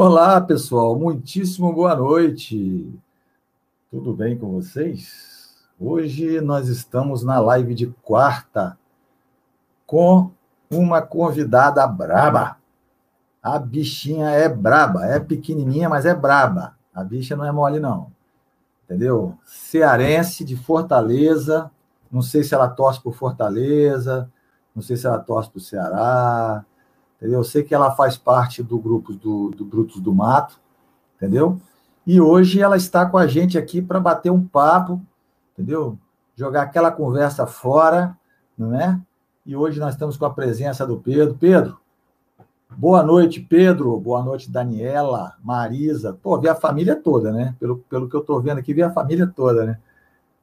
Olá, pessoal, muitíssimo boa noite. Tudo bem com vocês? Hoje nós estamos na live de quarta com uma convidada braba. A bichinha é braba, é pequenininha, mas é braba. A bicha não é mole, não. Entendeu? Cearense de Fortaleza. Não sei se ela torce por Fortaleza, não sei se ela torce o Ceará. Entendeu? Eu sei que ela faz parte do grupo do, do Brutos do Mato, entendeu? E hoje ela está com a gente aqui para bater um papo, entendeu? Jogar aquela conversa fora, não é? E hoje nós estamos com a presença do Pedro. Pedro, boa noite, Pedro. Boa noite, Daniela, Marisa. Pô, vi a família toda, né? Pelo, pelo que eu estou vendo aqui, vi a família toda, né?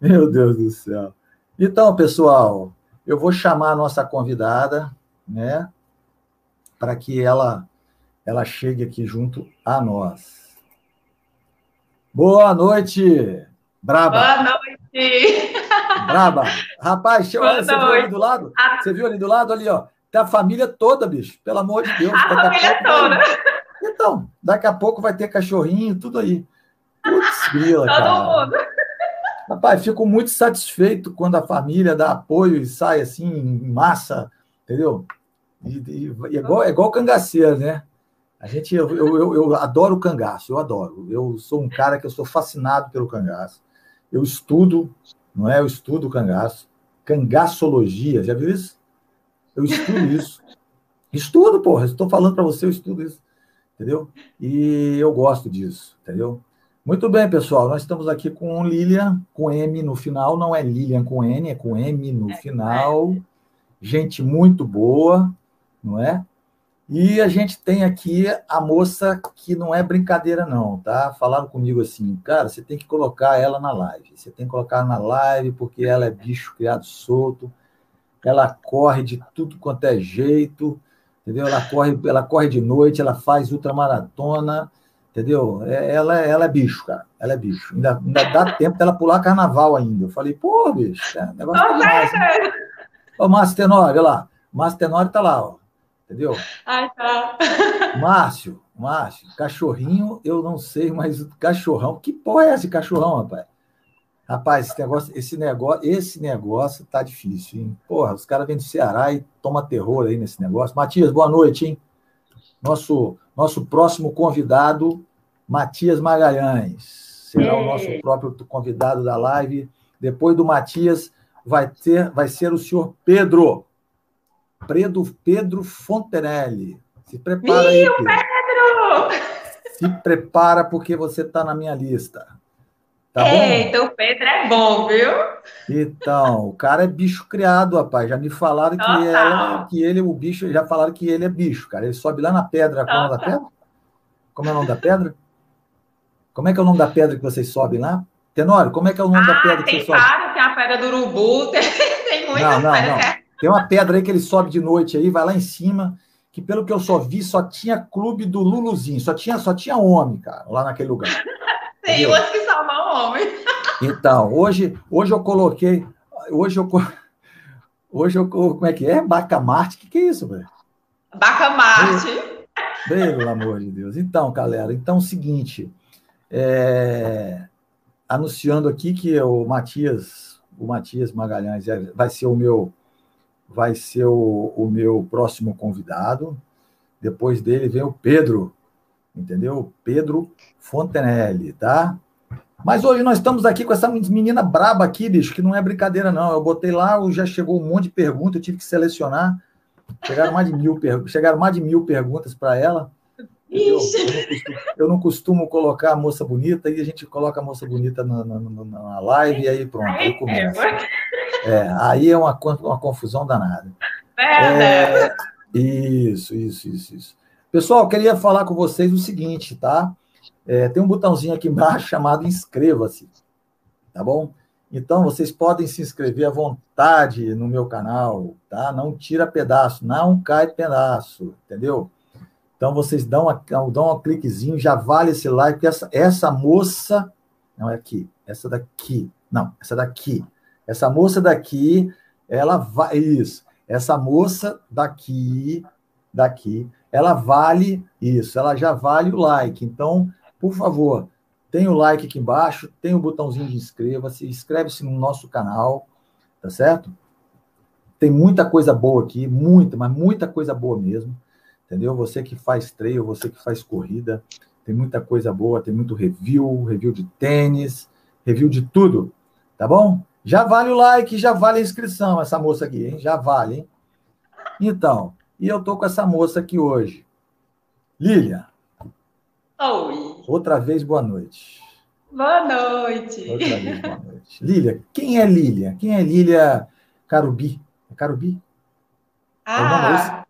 Meu Deus do céu. Então, pessoal, eu vou chamar a nossa convidada, né? Para que ela, ela chegue aqui junto a nós. Boa noite, Braba. Boa noite. Braba. Rapaz, Boa você noite. viu ali do lado? Ah. Você viu ali do lado, ali, ó. Tá a família toda, bicho. Pelo amor de Deus. A família toda. Vai... Então, daqui a pouco vai ter cachorrinho, tudo aí. Putz, grila, Todo cara. mundo. Rapaz, fico muito satisfeito quando a família dá apoio e sai assim, em massa, entendeu? E, e, e é, igual, é igual cangaceiro, né? A gente, eu, eu, eu, adoro o cangaço, eu adoro. Eu sou um cara que eu sou fascinado pelo cangaço. Eu estudo, não é? Eu estudo cangaço. Cangaçologia, já viu isso? Eu estudo isso. Estudo, porra. Estou falando para você, eu estudo isso. Entendeu? E eu gosto disso, entendeu? Muito bem, pessoal. Nós estamos aqui com Lilian, com M no final. Não é Lilian com N, é com M no é, final. Gente muito boa, não é? E a gente tem aqui a moça que não é brincadeira, não, tá? Falaram comigo assim, cara, você tem que colocar ela na live. Você tem que colocar na live porque ela é bicho criado solto. Ela corre de tudo quanto é jeito, entendeu? Ela corre, ela corre de noite, ela faz ultramaratona Entendeu? É, ela, ela é bicho, cara. Ela é bicho. Ainda, ainda dá tempo dela pular carnaval ainda. Eu falei, pô, bicho, é negócio? Ô, Márcio Tenório, olha lá. Márcio Tenório tá lá, ó. Entendeu? Ai, tá. Márcio, Márcio, cachorrinho, eu não sei, mas cachorrão, que porra é esse cachorrão, rapaz? Rapaz, esse negócio, esse negócio, esse negócio tá difícil, hein? Porra, os caras vêm do Ceará e toma terror aí nesse negócio. Matias, boa noite, hein? Nosso nosso próximo convidado, Matias Magalhães, será o nosso próprio convidado da live. Depois do Matias, vai, ter, vai ser o senhor Pedro. Pedro, Pedro Fontenelle. Se prepara aí. Pedro. Pedro! Se prepara, porque você está na minha lista. Tá Eita, bom? o Pedro é bom, viu? Então, o cara é bicho criado, rapaz. Já me falaram que, ela, que ele, o bicho, já falaram que ele é bicho, cara. Ele sobe lá na pedra. Como é o nome da pedra? Como é o nome da pedra? Como é que é o nome da pedra que vocês sobem lá? Tenório, como é que é o nome ah, da pedra que vocês sobem? Tem tem a pedra do urubu, tem, tem muitas não, não, pedras. Não. Tem uma pedra aí que ele sobe de noite aí, vai lá em cima, que pelo que eu só vi, só tinha clube do Luluzinho, só tinha, só tinha homem, cara, lá naquele lugar. Tem umas que salvam o homem. Então, hoje, hoje eu coloquei. Hoje eu. Hoje eu. Como é que é? Bacamarte? O que, que é isso, velho? Bacamarte. Pelo amor de Deus. Então, galera, então é o seguinte. É, anunciando aqui que o Matias, o Matias Magalhães é, vai ser o meu vai ser o, o meu próximo convidado. Depois dele vem o Pedro, entendeu? Pedro Fontenelle, tá? Mas hoje nós estamos aqui com essa menina braba aqui, bicho, que não é brincadeira, não. Eu botei lá, já chegou um monte de perguntas, eu tive que selecionar. Chegaram mais de mil, chegaram mais de mil perguntas para ela. Eu não, costumo, eu não, costumo, colocar a moça bonita, e a gente coloca a moça bonita na, na, na live, e aí pronto, aí começa. É, aí é uma, uma confusão danada. É, isso, isso, isso, isso. Pessoal, queria falar com vocês o seguinte, tá? É, tem um botãozinho aqui embaixo chamado inscreva-se, tá bom? Então, vocês podem se inscrever à vontade no meu canal, tá? Não tira pedaço, não cai pedaço, entendeu? Então, vocês dão, uma, dão um cliquezinho, já vale esse like, essa, essa moça, não é aqui, essa daqui, não, essa daqui, essa moça daqui, ela vai, isso, essa moça daqui, daqui, ela vale isso, ela já vale o like. Então, por favor, tem o like aqui embaixo, tem o botãozinho de inscreva-se, inscreve-se no nosso canal, tá certo? Tem muita coisa boa aqui, muita, mas muita coisa boa mesmo, entendeu? Você que faz trail, você que faz corrida, tem muita coisa boa, tem muito review, review de tênis, review de tudo, tá bom? Já vale o like, já vale a inscrição, essa moça aqui, hein? Já vale, hein? Então, e eu tô com essa moça aqui hoje. Lilian. Oi. Outra vez, boa noite. Boa noite. Outra vez, boa noite. Lilian, quem é Lilian? Quem é Lilian Carubi? É Carubi? Ah, é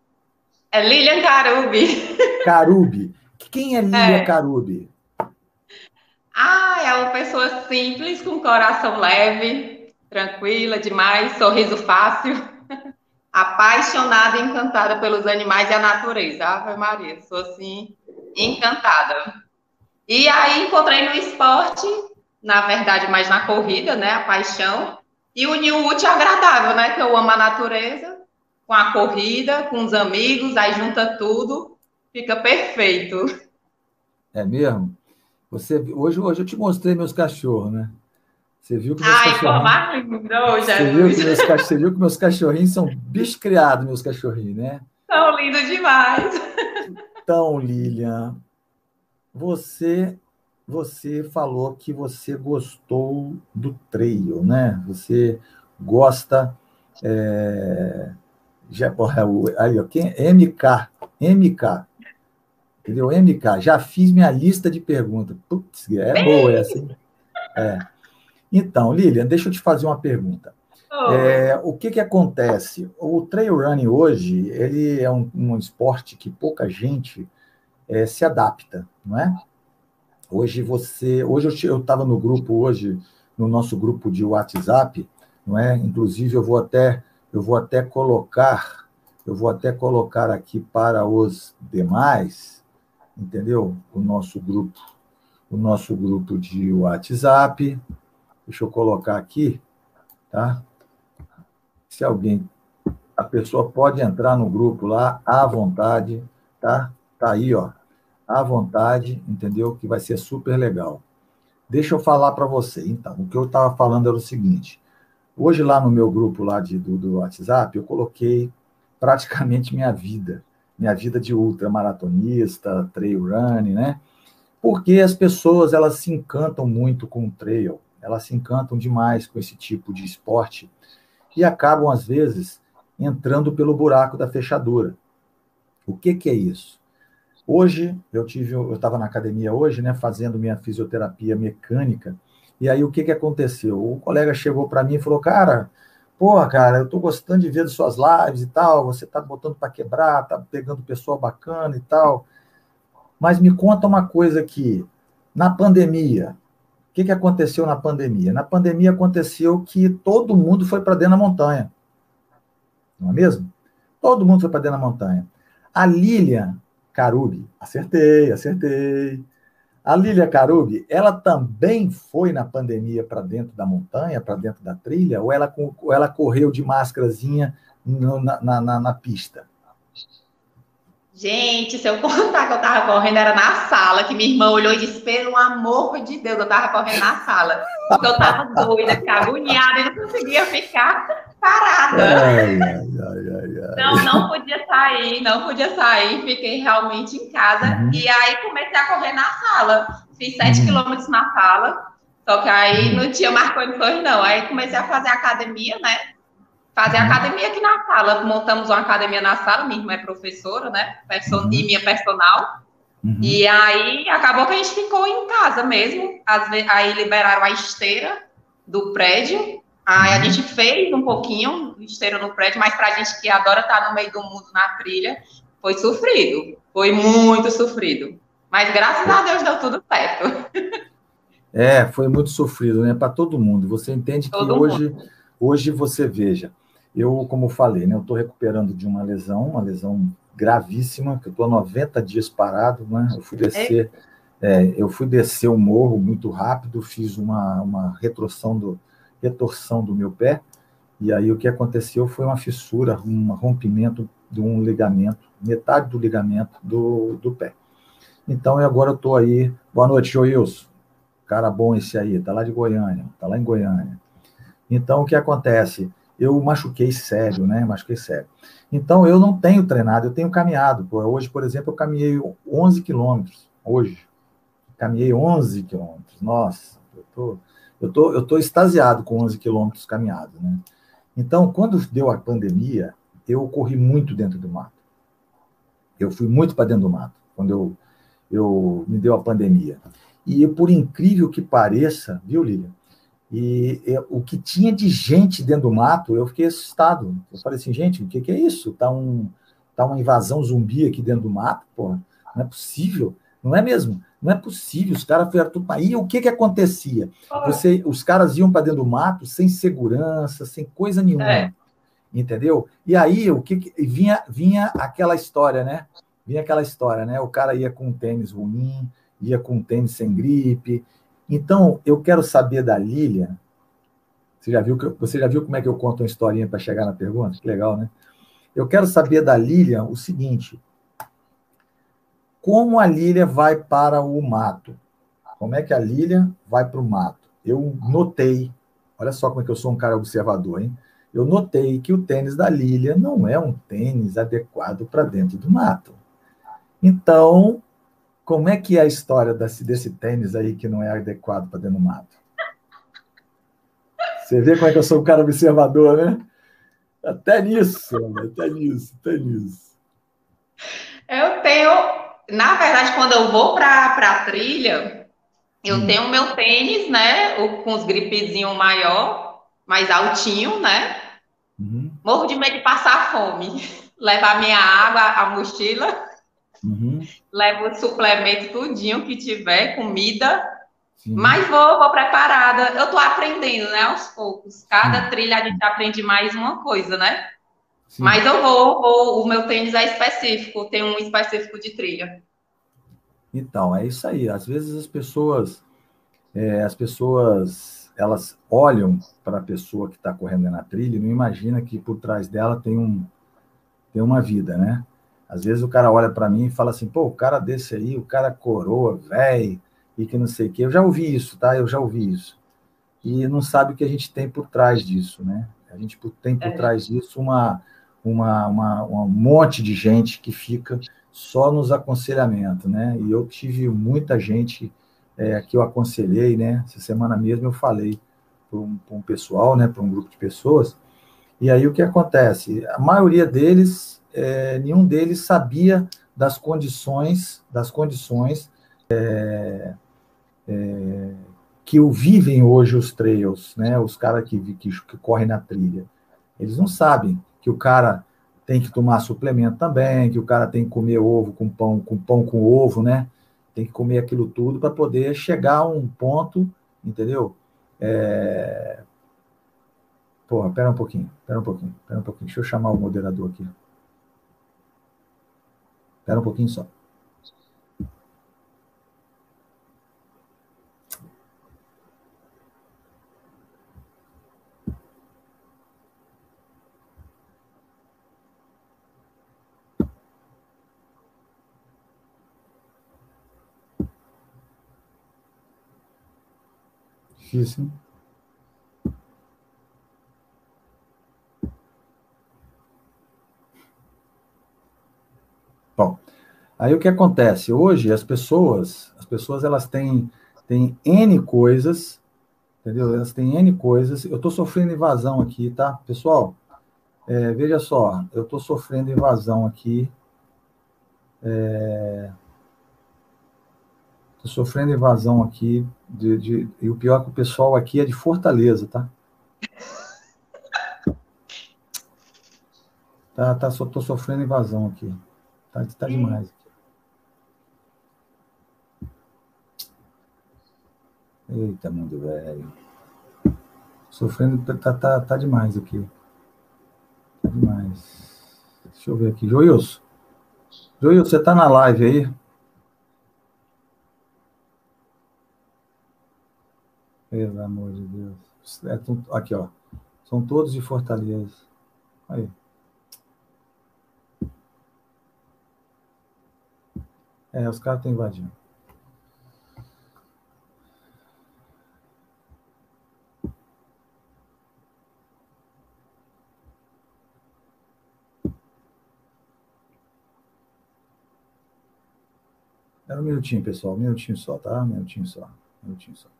Lilian Carubi. Carubi. Quem é Lilian é. Carubi? Ah, é uma pessoa simples, com coração leve, tranquila demais, sorriso fácil apaixonada e encantada pelos animais e a natureza. Ave Maria, sou assim, encantada. E aí encontrei no esporte, na verdade, mais na corrida, né? A paixão. E uni o útil agradável, né? Que eu amo a natureza, com a corrida, com os amigos, aí junta tudo, fica perfeito. É mesmo? Você, hoje, hoje eu te mostrei meus cachorros, né? Você viu que meus Ai, cachorrinhos... mais lindo, você viu, que meus, você viu que meus cachorrinhos são bicho criados, meus cachorrinhos, né? São lindos demais. Então, Lilian, você você falou que você gostou do trail, né? Você gosta é, já, aí, ó, quem, MK, MK, entendeu? MK, já fiz minha lista de perguntas. Putz, é boa essa, hein? É. Então, Lilian, deixa eu te fazer uma pergunta. Oh. É, o que, que acontece? O trail running hoje, ele é um, um esporte que pouca gente é, se adapta, não é? Hoje você, hoje eu estava no grupo hoje, no nosso grupo de WhatsApp, não é? Inclusive eu vou até eu vou até colocar, eu vou até colocar aqui para os demais, entendeu? O nosso grupo, o nosso grupo de WhatsApp, Deixa eu colocar aqui, tá? Se alguém, a pessoa pode entrar no grupo lá à vontade, tá? Tá aí, ó, à vontade, entendeu? Que vai ser super legal. Deixa eu falar para você. Então, o que eu estava falando era o seguinte. Hoje lá no meu grupo lá de, do, do WhatsApp, eu coloquei praticamente minha vida, minha vida de ultramaratonista, trail running, né? Porque as pessoas elas se encantam muito com o trail elas se encantam demais com esse tipo de esporte e acabam, às vezes, entrando pelo buraco da fechadura. O que, que é isso? Hoje, eu tive, eu estava na academia hoje, né, fazendo minha fisioterapia mecânica, e aí o que, que aconteceu? O colega chegou para mim e falou, cara, porra, cara, eu estou gostando de ver as suas lives e tal, você está botando para quebrar, está pegando pessoa bacana e tal, mas me conta uma coisa aqui, na pandemia, que, que aconteceu na pandemia? Na pandemia aconteceu que todo mundo foi para dentro da montanha. Não é mesmo? Todo mundo foi para dentro da montanha. A Lilian Carubi, acertei, acertei. A Lilia Carubi, ela também foi na pandemia para dentro da montanha, para dentro da trilha, ou ela, ou ela correu de máscarazinha na, na, na, na pista? Gente, se eu contar que eu tava correndo, era na sala, que minha irmã olhou e disse, pelo amor de Deus, eu tava correndo na sala. Porque eu tava doida, agoniada e não conseguia ficar parada. Ai, ai, ai, não, não podia sair, não podia sair, fiquei realmente em casa. Uhum. E aí comecei a correr na sala. Fiz sete uhum. quilômetros na sala, só que aí uhum. não tinha mais condições, não. Aí comecei a fazer academia, né? fazer academia aqui na sala. Montamos uma academia na sala, minha irmã é professora, né? Person uhum. E minha personal. Uhum. E aí acabou que a gente ficou em casa mesmo. Aí liberaram a esteira do prédio. Aí a uhum. gente fez um pouquinho esteira no prédio, mas pra gente que adora estar no meio do mundo na trilha, foi sofrido. Foi muito sofrido. Mas graças a Deus deu tudo certo. É, foi muito sofrido, né? Para todo mundo. Você entende todo que hoje, hoje você veja, eu, como falei, né, eu estou recuperando de uma lesão, uma lesão gravíssima, que eu estou 90 dias parado, né? Eu fui descer, é, eu fui descer o morro muito rápido, fiz uma, uma retorção do, retorção do meu pé, e aí o que aconteceu foi uma fissura, um rompimento de um ligamento, metade do ligamento do, do pé. Então, agora eu estou aí. Boa noite, Joilson. Cara bom esse aí, tá lá de Goiânia, tá lá em Goiânia. Então, o que acontece? Eu machuquei sério, né? Machuquei sério. Então, eu não tenho treinado, eu tenho caminhado. Hoje, por exemplo, eu caminhei 11 quilômetros. Hoje. Caminhei 11 quilômetros. Nossa, eu tô, eu tô, eu tô extasiado com 11 quilômetros caminhados, né? Então, quando deu a pandemia, eu corri muito dentro do mato. Eu fui muito para dentro do mato, quando eu, eu me deu a pandemia. E por incrível que pareça, viu, Lilian? E o que tinha de gente dentro do mato, eu fiquei assustado. Eu falei assim, gente, o que, que é isso? Tá, um, tá uma invasão zumbi aqui dentro do mato? Porra, não é possível. Não é mesmo? Não é possível. Os caras foram tudo para aí. O que que acontecia? Você, os caras iam para dentro do mato sem segurança, sem coisa nenhuma. É. Entendeu? E aí o que, que vinha vinha aquela história, né? Vinha aquela história, né? O cara ia com um tênis ruim, ia com um tênis sem gripe, então, eu quero saber da Lilian. Você já viu, que, você já viu como é que eu conto uma historinha para chegar na pergunta? Que legal, né? Eu quero saber da Lilian o seguinte: como a Lilian vai para o mato? Como é que a Lilian vai para o mato? Eu notei, olha só como é que eu sou um cara observador, hein? Eu notei que o tênis da Lilian não é um tênis adequado para dentro do mato. Então, como é que é a história desse, desse tênis aí que não é adequado para dentro do mato? Você vê como é que eu sou um cara observador, né? Até nisso, até nisso, até nisso. Eu tenho, na verdade, quando eu vou para a trilha, eu hum. tenho meu tênis, né? Com os gripezinhos maior, mais altinho, né? Uhum. Morro de medo de passar fome. Levar minha água, a mochila Uhum. Levo o suplemento tudinho que tiver, comida, Sim. mas vou, vou preparada. Eu estou aprendendo, né, aos poucos. Cada Sim. trilha a gente aprende mais uma coisa, né? Sim. Mas eu vou, vou, o meu tênis é específico, tem um específico de trilha. Então, é isso aí. Às vezes as pessoas, é, as pessoas, elas olham para a pessoa que está correndo na trilha e não imagina que por trás dela tem um, tem uma vida, né? Às vezes o cara olha para mim e fala assim, pô, o cara desse aí, o cara coroa, velho, e que não sei o quê. Eu já ouvi isso, tá? Eu já ouvi isso. E não sabe o que a gente tem por trás disso, né? A gente tem por é. trás disso uma, uma, uma, um monte de gente que fica só nos aconselhamentos, né? E eu tive muita gente é, que eu aconselhei, né? Essa semana mesmo eu falei para um, um pessoal, né? Para um grupo de pessoas. E aí o que acontece? A maioria deles é, nenhum deles sabia das condições, das condições é, é, que vivem hoje os trails, né? Os caras que, que, que correm na trilha. Eles não sabem que o cara tem que tomar suplemento também, que o cara tem que comer ovo com pão, com pão com ovo, né? Tem que comer aquilo tudo para poder chegar a um ponto, entendeu? É... Porra, pera um pouquinho, pera um pouquinho, pera um pouquinho. Deixa eu chamar o moderador aqui. Espera um pouquinho só. Difícil. Bom, aí o que acontece? Hoje as pessoas, as pessoas elas têm, têm N coisas, entendeu? Elas têm N coisas. Eu estou sofrendo invasão aqui, tá? Pessoal, é, veja só, eu estou sofrendo invasão aqui. É, sofrendo invasão aqui. De, de, e o pior é que o pessoal aqui é de Fortaleza, tá? Tá, tá, só tô sofrendo invasão aqui. Tá, tá demais. Eita, mundo velho. Sofrendo, tá, tá, tá demais aqui. Tá demais. Deixa eu ver aqui. Joilson. Joilson, você tá na live aí? Pelo amor de Deus. É, aqui, ó. São todos de Fortaleza. Aí. É, os caras estão invadindo. Era um minutinho, pessoal. Um minutinho só, tá? Um minutinho só. Um minutinho só.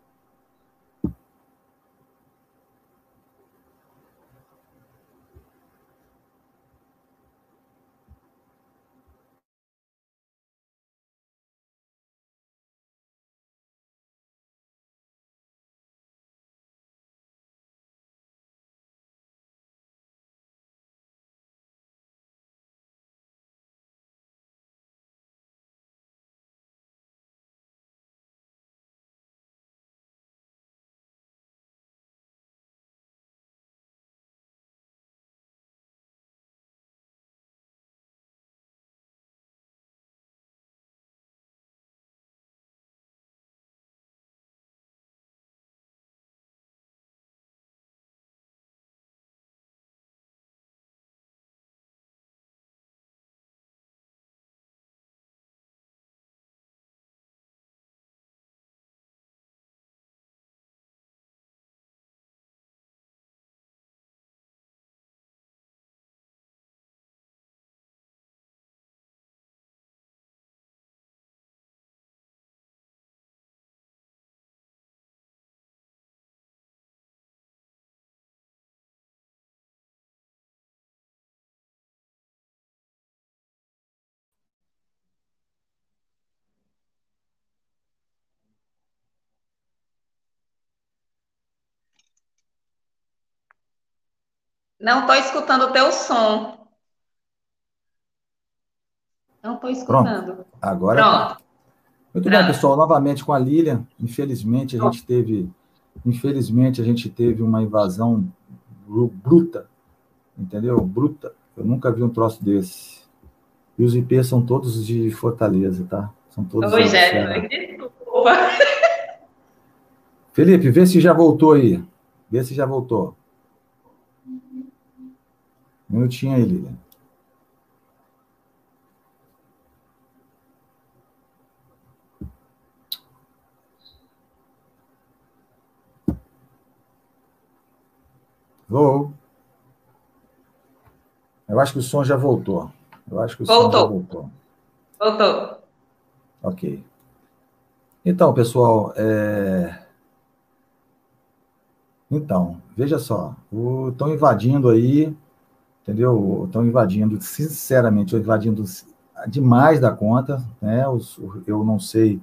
Não estou escutando o teu som. Não estou escutando. Pronto. Agora. Tá. Pronto. Muito Pronto. bem, pessoal. Novamente com a Lilian. Infelizmente, a gente teve. Infelizmente, a gente teve uma invasão bruta. Entendeu? Bruta. Eu nunca vi um troço desse. E os IPs são todos de Fortaleza, tá? São todos. É, desculpa. Felipe, vê se já voltou aí. Vê se já voltou. Um minutinho aí, Lilian. Vou. Eu acho que o som já voltou. Eu acho que o voltou. som já voltou. Voltou. Ok. Então, pessoal, é... então, veja só, estão invadindo aí entendeu? Estão invadindo, sinceramente, invadindo demais da conta, né? eu não sei,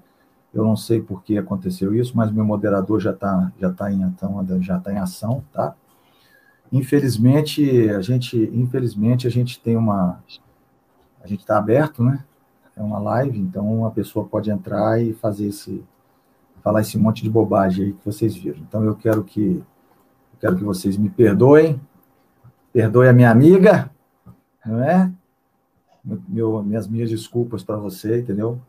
eu não sei por que aconteceu isso, mas meu moderador já está já tá em ação, já tá em ação, tá? Infelizmente, a gente, infelizmente, a gente tem uma, a gente está aberto, né? É uma live, então uma pessoa pode entrar e fazer esse, falar esse monte de bobagem aí que vocês viram. Então eu quero que, eu quero que vocês me perdoem, Perdoe a minha amiga, não é? Meu, minhas minhas desculpas para você, entendeu?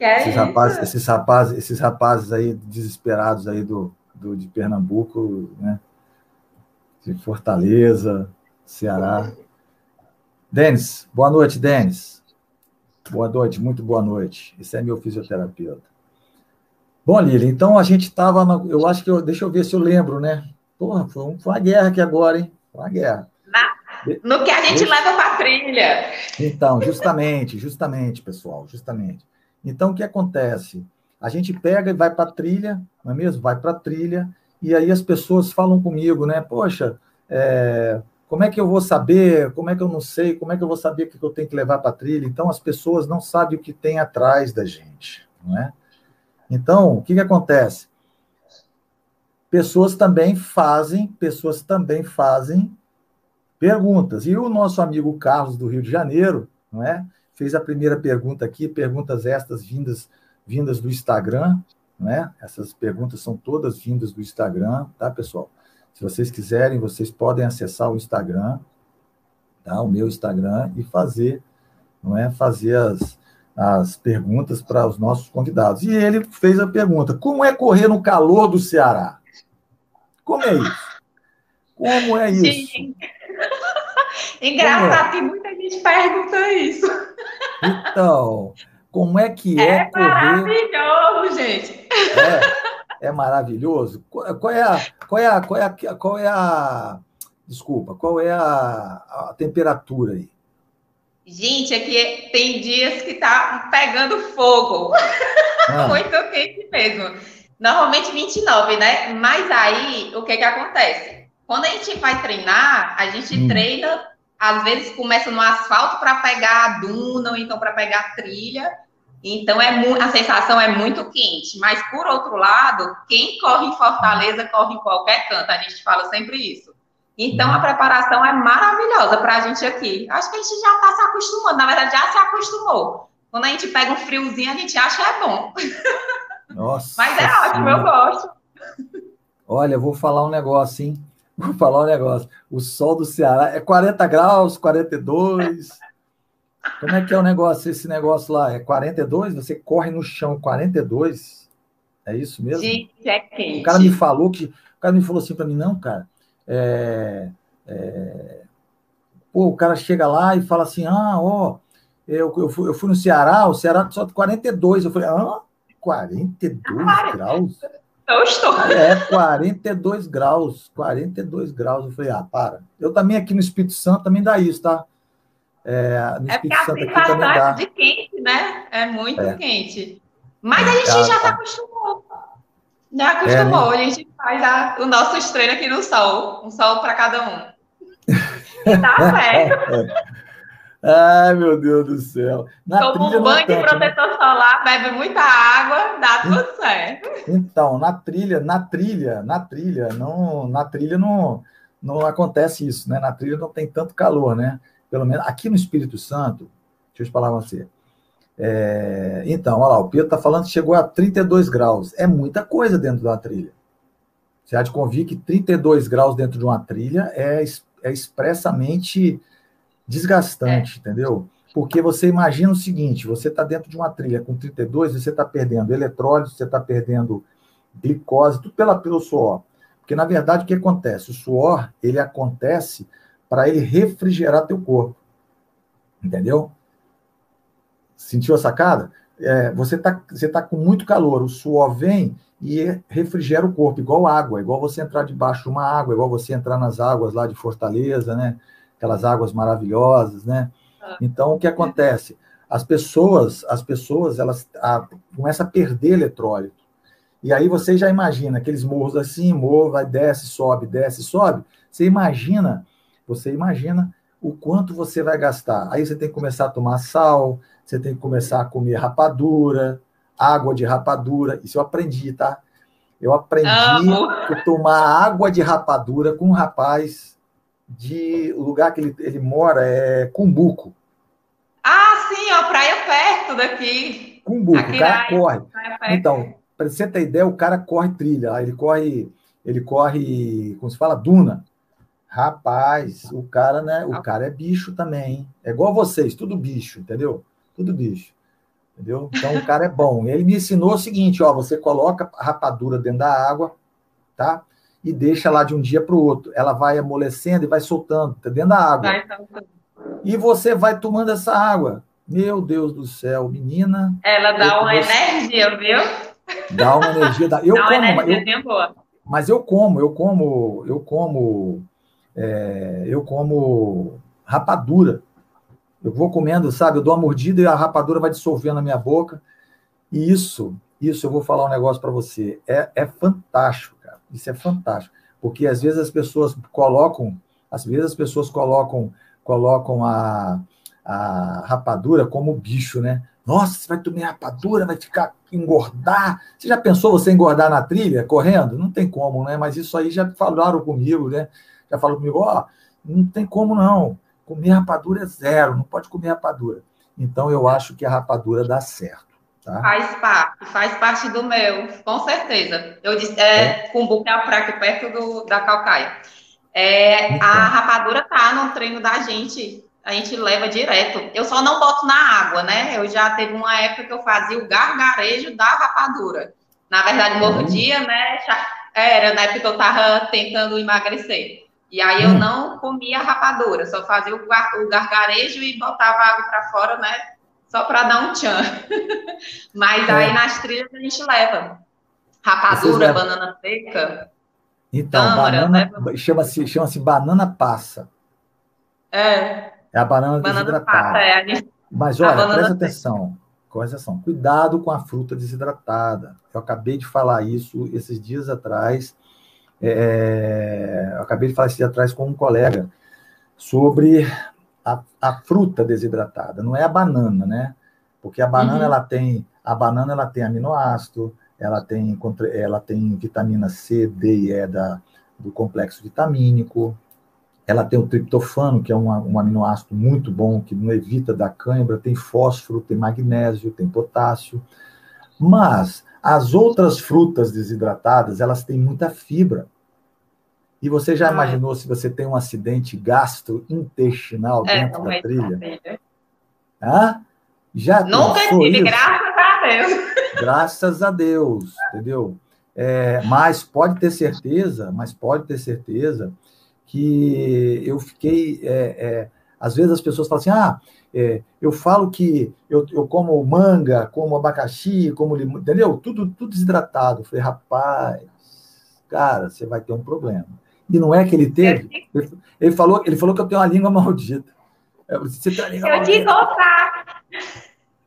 É esses, rapazes, esses, rapazes, esses rapazes aí desesperados aí do, do, de Pernambuco, né? De Fortaleza, Ceará. Denis, boa noite, Denis. Boa noite, muito boa noite. Esse é meu fisioterapeuta. Bom, Lili, então a gente estava. Eu acho que. Eu, deixa eu ver se eu lembro, né? Porra, foi, foi uma guerra aqui agora, hein? Uma guerra. Na, no que a gente leva para a trilha. Então, justamente, justamente, pessoal, justamente. Então, o que acontece? A gente pega e vai para a trilha, não é mesmo? Vai para a trilha, e aí as pessoas falam comigo, né? Poxa, é, como é que eu vou saber? Como é que eu não sei? Como é que eu vou saber o que eu tenho que levar para a trilha? Então, as pessoas não sabem o que tem atrás da gente, não é? Então, o que, que acontece? Pessoas também fazem, pessoas também fazem perguntas. E o nosso amigo Carlos do Rio de Janeiro, não é? Fez a primeira pergunta aqui, perguntas estas vindas vindas do Instagram, né? Essas perguntas são todas vindas do Instagram, tá, pessoal? Se vocês quiserem, vocês podem acessar o Instagram, tá? O meu Instagram e fazer, não é? Fazer as, as perguntas para os nossos convidados. E ele fez a pergunta: como é correr no calor do Ceará? Como é isso? Como é isso? Sim. Engraçado é? que muita gente pergunta isso. Então, Como é que é, é correr? maravilhoso, gente. É, é maravilhoso. Qual é a, qual é a, qual é a, qual é a, desculpa, qual é a, a temperatura aí? Gente, aqui tem dias que tá pegando fogo. Ah. Muito quente mesmo. Normalmente 29, né? Mas aí, o que que acontece? Quando a gente vai treinar, a gente hum. treina, às vezes começa no asfalto para pegar a duna, ou então para pegar a trilha. Então é a sensação é muito quente. Mas por outro lado, quem corre em Fortaleza corre em qualquer canto. A gente fala sempre isso. Então a uhum. preparação é maravilhosa para a gente aqui. Acho que a gente já está se acostumando. Na verdade, já se acostumou. Quando a gente pega um friozinho, a gente acha que é bom. Nossa. Mas é ótimo, eu gosto. Olha, vou falar um negócio, hein? Vou falar um negócio. O sol do Ceará é 40 graus, 42. Como é que é o negócio, esse negócio lá? É 42? Você corre no chão 42? É isso mesmo? Gente, é quente. O cara me falou que. O cara me falou assim para mim, não, cara. É, é, pô, o cara chega lá e fala assim: ah, ó, eu, eu, fui, eu fui no Ceará, o Ceará só 42. Eu falei, ah, 42 ah, graus? Eu estou. É, 42 graus. 42 graus. Eu falei, ah, para. Eu também aqui no Espírito Santo também dá isso, tá? É, no é Espírito Santo aqui também dá. de quente, né? É muito é. quente. Mas a gente é, já está acostumou. Já acostumou. É, né? A gente faz a, o nosso treino aqui no sol. Um sol para cada um. Tá certo. Ai, meu Deus do céu. Na Toma um banho de né? protetor né? solar, bebe muita água, dá tudo certo. Então, na trilha, na trilha, na trilha, não, na trilha não, não acontece isso, né? Na trilha não tem tanto calor, né? Pelo menos aqui no Espírito Santo, deixa eu te falar você. É, então, olha lá, o Pedro está falando que chegou a 32 graus. É muita coisa dentro da trilha. Você há de convir que 32 graus dentro de uma trilha é, é expressamente desgastante, é. entendeu? Porque você imagina o seguinte: você está dentro de uma trilha com 32, você está perdendo eletrólito, você está perdendo glicose, tudo pela, pelo suor. Porque, na verdade, o que acontece? O suor, ele acontece para ele refrigerar teu corpo. Entendeu? Sentiu a sacada? É, você está você tá com muito calor, o suor vem e refrigera o corpo, igual água, igual você entrar debaixo de uma água, igual você entrar nas águas lá de Fortaleza, né? Aquelas águas maravilhosas, né? Ah. Então, o que acontece? As pessoas, as pessoas, elas a, começam a perder eletrólito. E aí você já imagina aqueles morros assim, morro, vai, desce, sobe, desce, sobe. Você imagina, você imagina o quanto você vai gastar. Aí você tem que começar a tomar sal, você tem que começar a comer rapadura, água de rapadura. Isso eu aprendi, tá? Eu aprendi a tomar água de rapadura com um rapaz de o lugar que ele, ele mora é Cumbuco. Ah, sim, ó, praia perto daqui. Cumbuco, o cara corre. Então, para você ter ideia, o cara corre trilha, ele corre, ele corre, como se fala, duna. Rapaz, o cara, né? O cara é bicho também, hein? É igual vocês, tudo bicho, entendeu? Tudo bicho. Entendeu? Então o cara é bom. Ele me ensinou o seguinte: ó, você coloca a rapadura dentro da água, tá? E deixa lá de um dia para o outro. Ela vai amolecendo e vai soltando, tá dentro da água. Vai E você vai tomando essa água. Meu Deus do céu, menina. Ela dá uma você... energia, viu? Dá uma energia. Dá, eu dá como, uma energia eu, boa. Mas eu como, eu como, eu como, é, eu como rapadura. Eu vou comendo, sabe? Eu dou uma mordida e a rapadura vai dissolvendo na minha boca. E isso, isso eu vou falar um negócio para você. É, é fantástico. Isso é fantástico, porque às vezes as pessoas colocam, às vezes as pessoas colocam, colocam a, a rapadura como bicho, né? Nossa, você vai tomar rapadura, vai ficar engordar. Você já pensou você engordar na trilha, correndo? Não tem como, né? Mas isso aí já falaram comigo, né? Já falaram comigo, ó, oh, não tem como não. Comer rapadura é zero, não pode comer rapadura. Então eu acho que a rapadura dá certo. Tá? Faz parte, faz parte do meu, com certeza. Eu disse, é, é. Cumbuca é a praia aqui perto do, da Calcaia. É, então. A rapadura tá no treino da gente, a gente leva direto. Eu só não boto na água, né? Eu já teve uma época que eu fazia o gargarejo da rapadura. Na verdade, mordia, uhum. né? Era na época que eu tava tentando emagrecer. E aí eu hum. não comia rapadura, só fazia o, gar, o gargarejo e botava água para fora, né? Só para dar um tchan. Mas é. aí nas trilhas a gente leva rapadura, banana seca. Então, tâmara, banana, chama-se chama banana passa. É. É a banana, banana desidratada. Passa, é. Gente... Mas olha, presta atenção. Exceção. Cuidado com a fruta desidratada. Eu acabei de falar isso esses dias atrás. É, eu acabei de falar esses dias atrás com um colega sobre a, fruta desidratada. Não é a banana, né? Porque a banana uhum. ela tem a banana ela tem aminoácido, ela tem ela tem vitamina C, D e E da, do complexo vitamínico, ela tem o triptofano, que é um, um aminoácido muito bom, que não evita da cãibra, tem fósforo, tem magnésio, tem potássio. Mas as outras frutas desidratadas, elas têm muita fibra. E você já ah. imaginou se você tem um acidente gastrointestinal é, dentro da trilha? Hã? Já Nunca tive, isso? graças a Deus. Graças a Deus, entendeu? É, mas pode ter certeza, mas pode ter certeza que eu fiquei. É, é, às vezes as pessoas falam assim: ah, é, eu falo que eu, eu como manga, como abacaxi, como limão, entendeu? Tudo, tudo desidratado. Eu falei, rapaz, cara, você vai ter um problema. E não é que ele teve. Ele, falou, ele falou que eu tenho uma língua maldita. Você tem uma língua eu maldita. te contar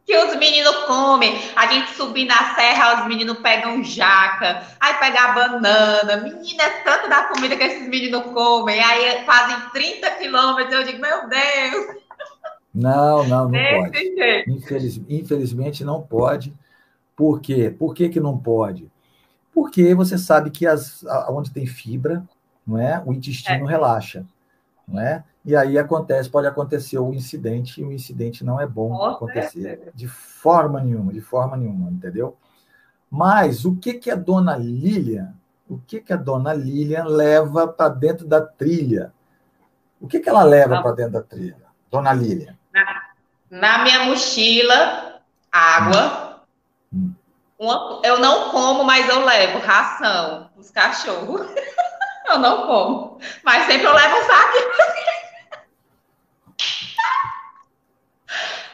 que os meninos comem. A gente subir na serra, os meninos pegam jaca, aí pega a banana. Menina, é tanto da comida que esses meninos comem. Aí fazem 30 quilômetros. Eu digo, meu Deus. Não, não, não pode. Infeliz, infelizmente não pode. Por quê? Por que, que não pode? Porque você sabe que as, onde tem fibra, não é? o intestino é. relaxa. Não é? E aí acontece, pode acontecer o incidente, e o incidente não é bom Nossa, acontecer é. de forma nenhuma, de forma nenhuma, entendeu? Mas o que que a dona Lilian, o que que a dona Lilian leva para dentro da trilha? O que que ela leva para dentro da trilha? Dona Lilian. Na, na minha mochila, água. Hum. Uma, eu não como, mas eu levo ração os cachorros. eu não como. Mas sempre eu levo um saco.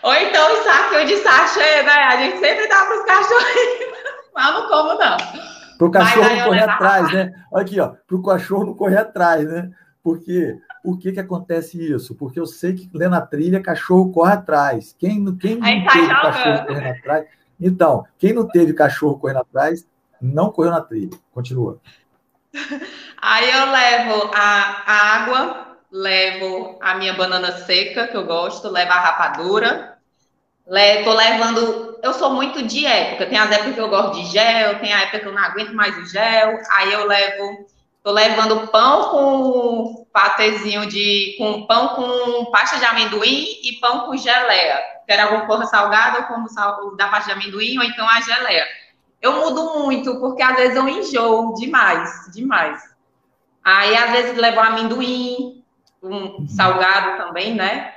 Ou então o saquinho de sachê, né? A gente sempre dá para os cachorrinhos, mas eu não como, não. Para o cachorro não correr atrás, né? Olha aqui, ó, para o cachorro não correr atrás, né? Porque por que, que acontece isso? Porque eu sei que lendo a trilha, cachorro corre atrás. Quem, quem não tá teve cachorro correndo atrás. Então, quem não teve cachorro correndo atrás, não correu na trilha. Continua. Aí eu levo a água, levo a minha banana seca, que eu gosto, levo a rapadura, tô levando. Eu sou muito de época, tem as épocas que eu gosto de gel, tem a época que eu não aguento mais o gel, aí eu levo. Tô levando pão com patezinho de. com pão com pasta de amendoim e pão com geleia. Quero alguma coisa salgada ou como sal, da pasta de amendoim, ou então a geleia. Eu mudo muito, porque às vezes eu enjoo demais, demais. Aí, às vezes, levo amendoim, um salgado também, né?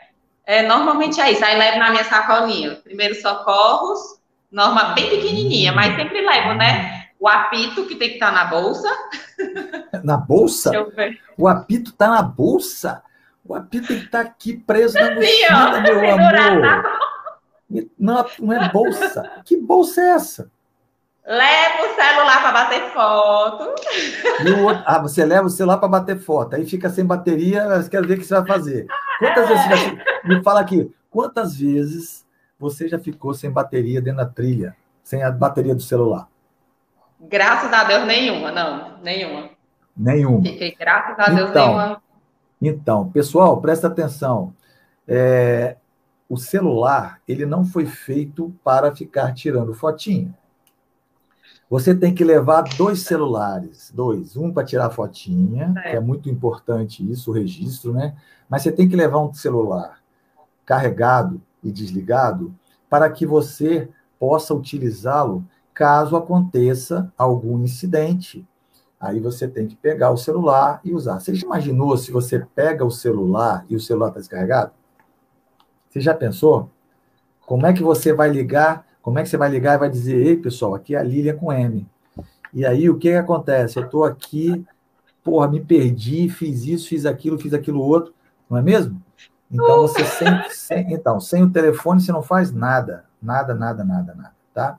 É, normalmente é isso. Aí levo na minha sacolinha. Primeiro socorros, norma bem pequenininha, mas sempre levo, né? O apito que tem que estar tá na bolsa. Na bolsa? O apito está na bolsa? O apito tem que estar tá aqui preso na mochila, meu amor. Não, não é bolsa. Que bolsa é essa? Leva o celular para bater foto. Outro, ah, você leva o celular para bater foto. Aí fica sem bateria, eu quero ver o que você vai fazer. Quantas vezes você Me fala aqui, quantas vezes você já ficou sem bateria dentro da trilha? Sem a bateria do celular? Graças a Deus, nenhuma, não. Nenhuma. Nenhuma. Fiquei, graças a Deus, então, nenhuma. Então, pessoal, presta atenção. É, o celular, ele não foi feito para ficar tirando fotinho. Você tem que levar dois celulares, dois, um para tirar fotinha, é. que é muito importante isso, o registro, né? Mas você tem que levar um celular carregado e desligado para que você possa utilizá-lo caso aconteça algum incidente. Aí você tem que pegar o celular e usar. Você já imaginou se você pega o celular e o celular está descarregado? Você já pensou? Como é que você vai ligar como é que você vai ligar e vai dizer, ei, pessoal, aqui é a Lilian com M. E aí, o que, que acontece? Eu estou aqui, porra, me perdi, fiz isso, fiz aquilo, fiz aquilo outro, não é mesmo? Então, você sem, sem, então, sem o telefone, você não faz nada. Nada, nada, nada, nada, tá?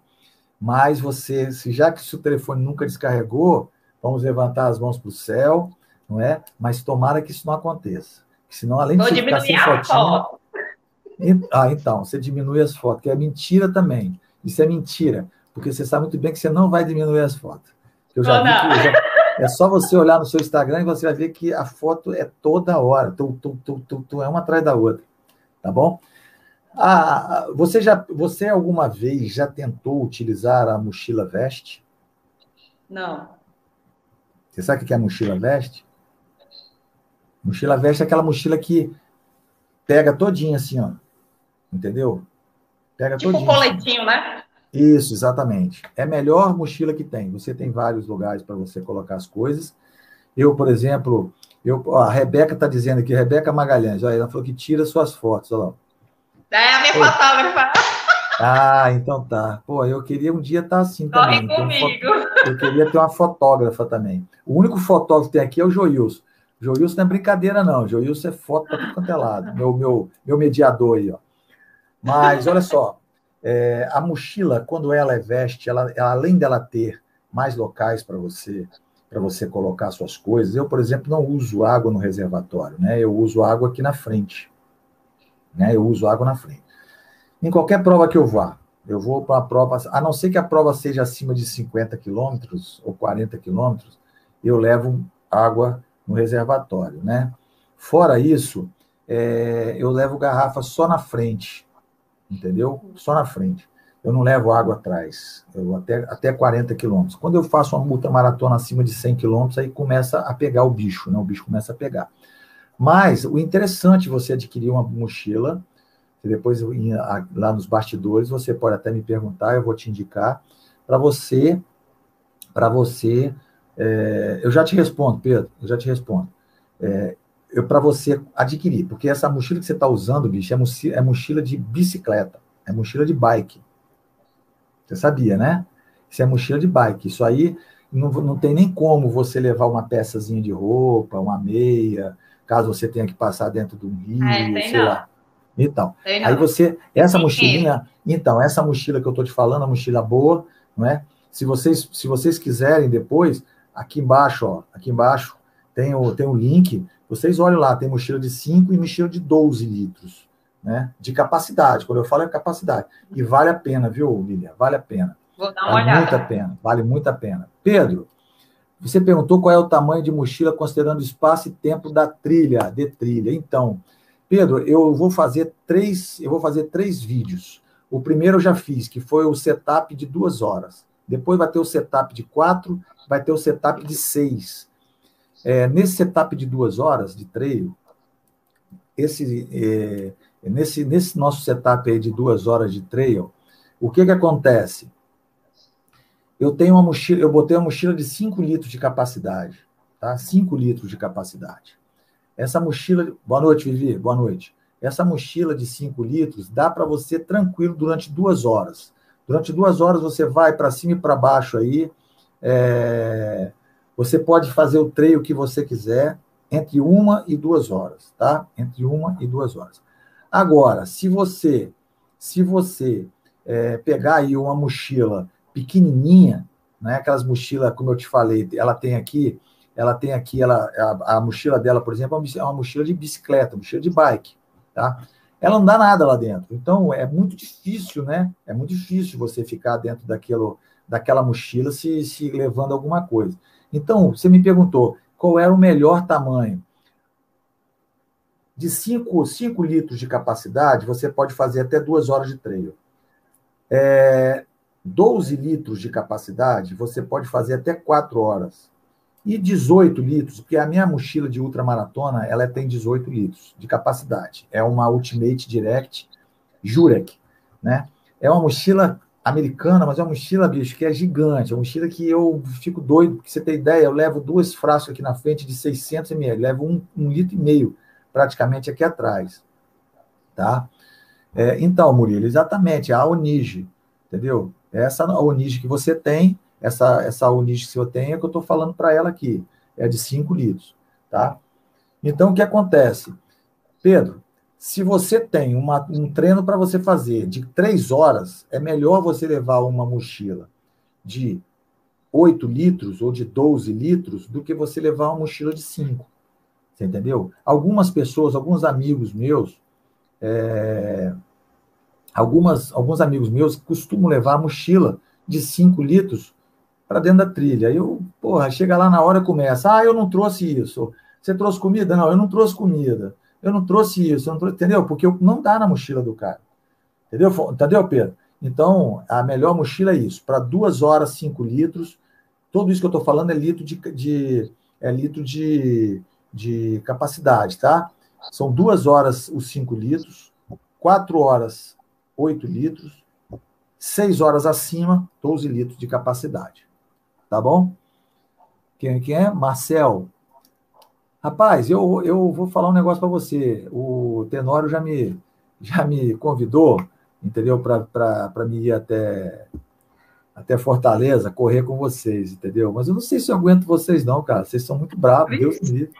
Mas você, se já que o telefone nunca descarregou, vamos levantar as mãos para o céu, não é? Mas tomara que isso não aconteça. Senão, além Vou de ficar sem fotinho... Ah, então, você diminui as fotos, que é mentira também. Isso é mentira, porque você sabe muito bem que você não vai diminuir as fotos. Eu já vi que já, é só você olhar no seu Instagram e você vai ver que a foto é toda hora, tu, tu, tu, tu, tu é uma atrás da outra, tá bom? Ah, você já, você alguma vez já tentou utilizar a mochila veste? Não. Você sabe o que é a mochila veste? Mochila veste é aquela mochila que pega todinha assim, ó. Entendeu? Pega tipo todinha. Um coletinho, né? Isso, exatamente. É a melhor mochila que tem. Você tem vários lugares para você colocar as coisas. Eu, por exemplo, eu, ó, a Rebeca está dizendo aqui, Rebeca Magalhães, ó, ela falou que tira suas fotos, olha lá. É a minha fotógrafa. Ah, então tá. Pô, eu queria um dia estar tá assim Corre também. comigo. Um eu queria ter uma fotógrafa também. O único fotógrafo que tem aqui é o Joilson. Joilson não é brincadeira, não. Joilson é foto para tudo quanto é lado. Meu, meu, meu mediador aí, ó. Mas, olha só, é, a mochila, quando ela é veste, ela, ela além dela ter mais locais para você para você colocar suas coisas. Eu, por exemplo, não uso água no reservatório, né? Eu uso água aqui na frente, né? Eu uso água na frente. Em qualquer prova que eu vá, eu vou para uma prova, a não ser que a prova seja acima de 50 quilômetros ou 40 quilômetros, eu levo água no reservatório, né? Fora isso, é, eu levo garrafa só na frente, entendeu? Só na frente. Eu não levo água atrás, eu até, até 40 quilômetros. Quando eu faço uma ultramaratona acima de 100 quilômetros, aí começa a pegar o bicho, né? O bicho começa a pegar. Mas o interessante é você adquirir uma mochila, e depois lá nos bastidores você pode até me perguntar, eu vou te indicar, para você, para você, é, eu já te respondo, Pedro, eu já te respondo. É, para você adquirir, porque essa mochila que você está usando, bicho, é mochila, é mochila de bicicleta, é mochila de bike. Você sabia, né? Isso é mochila de bike. Isso aí não, não tem nem como você levar uma peçazinha de roupa, uma meia, caso você tenha que passar dentro de um rio, é, sei não. lá. Então, aí você, essa mochilinha, então, essa mochila que eu estou te falando, a mochila boa, não é? Se vocês, se vocês quiserem depois, aqui embaixo, ó, aqui embaixo tem o, tem o link, vocês olham lá, tem mochila de 5 e mochila de 12 litros, né? De capacidade. Quando eu falo é capacidade. E vale a pena, viu, Lilian? Vale a pena. Vou dar uma vale olhada. muito a pena, vale muito a pena. Pedro, você perguntou qual é o tamanho de mochila considerando espaço e tempo da trilha, de trilha. Então, Pedro, eu vou fazer três, eu vou fazer três vídeos. O primeiro eu já fiz, que foi o setup de duas horas. Depois vai ter o setup de quatro, vai ter o setup de seis. É, nesse setup de duas horas de treino, esse, é, nesse, nesse nosso setup aí de duas horas de trail, o que que acontece? Eu tenho uma mochila, eu botei uma mochila de 5 litros de capacidade, tá? 5 litros de capacidade. Essa mochila, boa noite, Vivi, boa noite. Essa mochila de 5 litros dá para você tranquilo durante duas horas. Durante duas horas você vai para cima e para baixo aí, é, você pode fazer o treino que você quiser entre uma e duas horas, tá? Entre uma e duas horas. Agora, se você, se você é, pegar aí uma mochila pequenininha, né? Aquelas mochilas, como eu te falei, ela tem aqui, ela tem aqui, ela, a, a mochila dela, por exemplo, é uma mochila de bicicleta, mochila de bike, tá? Ela não dá nada lá dentro. Então, é muito difícil, né? É muito difícil você ficar dentro daquilo, daquela mochila se, se levando alguma coisa. Então, você me perguntou qual era o melhor tamanho. De 5 litros de capacidade, você pode fazer até duas horas de treino. É, 12 litros de capacidade, você pode fazer até 4 horas. E 18 litros, porque a minha mochila de ultramaratona, ela tem 18 litros de capacidade. É uma Ultimate Direct Jurek, né? É uma mochila americana, mas é uma mochila, bicho, que é gigante. É uma mochila que eu fico doido, porque você tem ideia, eu levo duas frascos aqui na frente de 600 ml, levo um, um litro e meio praticamente aqui atrás, tá? É, então, Murilo, exatamente, a Onige, entendeu? Essa Onige que você tem, essa, essa Onige que você tem é que eu estou falando para ela aqui, é de 5 litros, tá? Então, o que acontece? Pedro, Se você tem uma, um treino para você fazer de três horas, é melhor você levar uma mochila de 8 litros ou de 12 litros do que você levar uma mochila de 5. Você entendeu? Algumas pessoas, alguns amigos meus, é, algumas, alguns amigos meus costumam levar a mochila de 5 litros para dentro da trilha. Aí eu, porra, chega lá na hora começa. Ah, eu não trouxe isso. Você trouxe comida? Não, eu não trouxe comida eu não trouxe isso, não trouxe, entendeu? Porque não dá na mochila do cara. Entendeu, entendeu Pedro? Então, a melhor mochila é isso. Para duas horas, cinco litros. Tudo isso que eu estou falando é litro de, de, é litro de, de capacidade, tá? São duas horas os cinco litros, quatro horas, oito litros, seis horas acima, 12 litros de capacidade. Tá bom? Quem, quem é? Marcel. Rapaz, eu, eu vou falar um negócio para você. O Tenório já me, já me convidou, entendeu? Para me ir até, até Fortaleza, correr com vocês, entendeu? Mas eu não sei se eu aguento vocês, não, cara. Vocês são muito bravos, Deus me livre.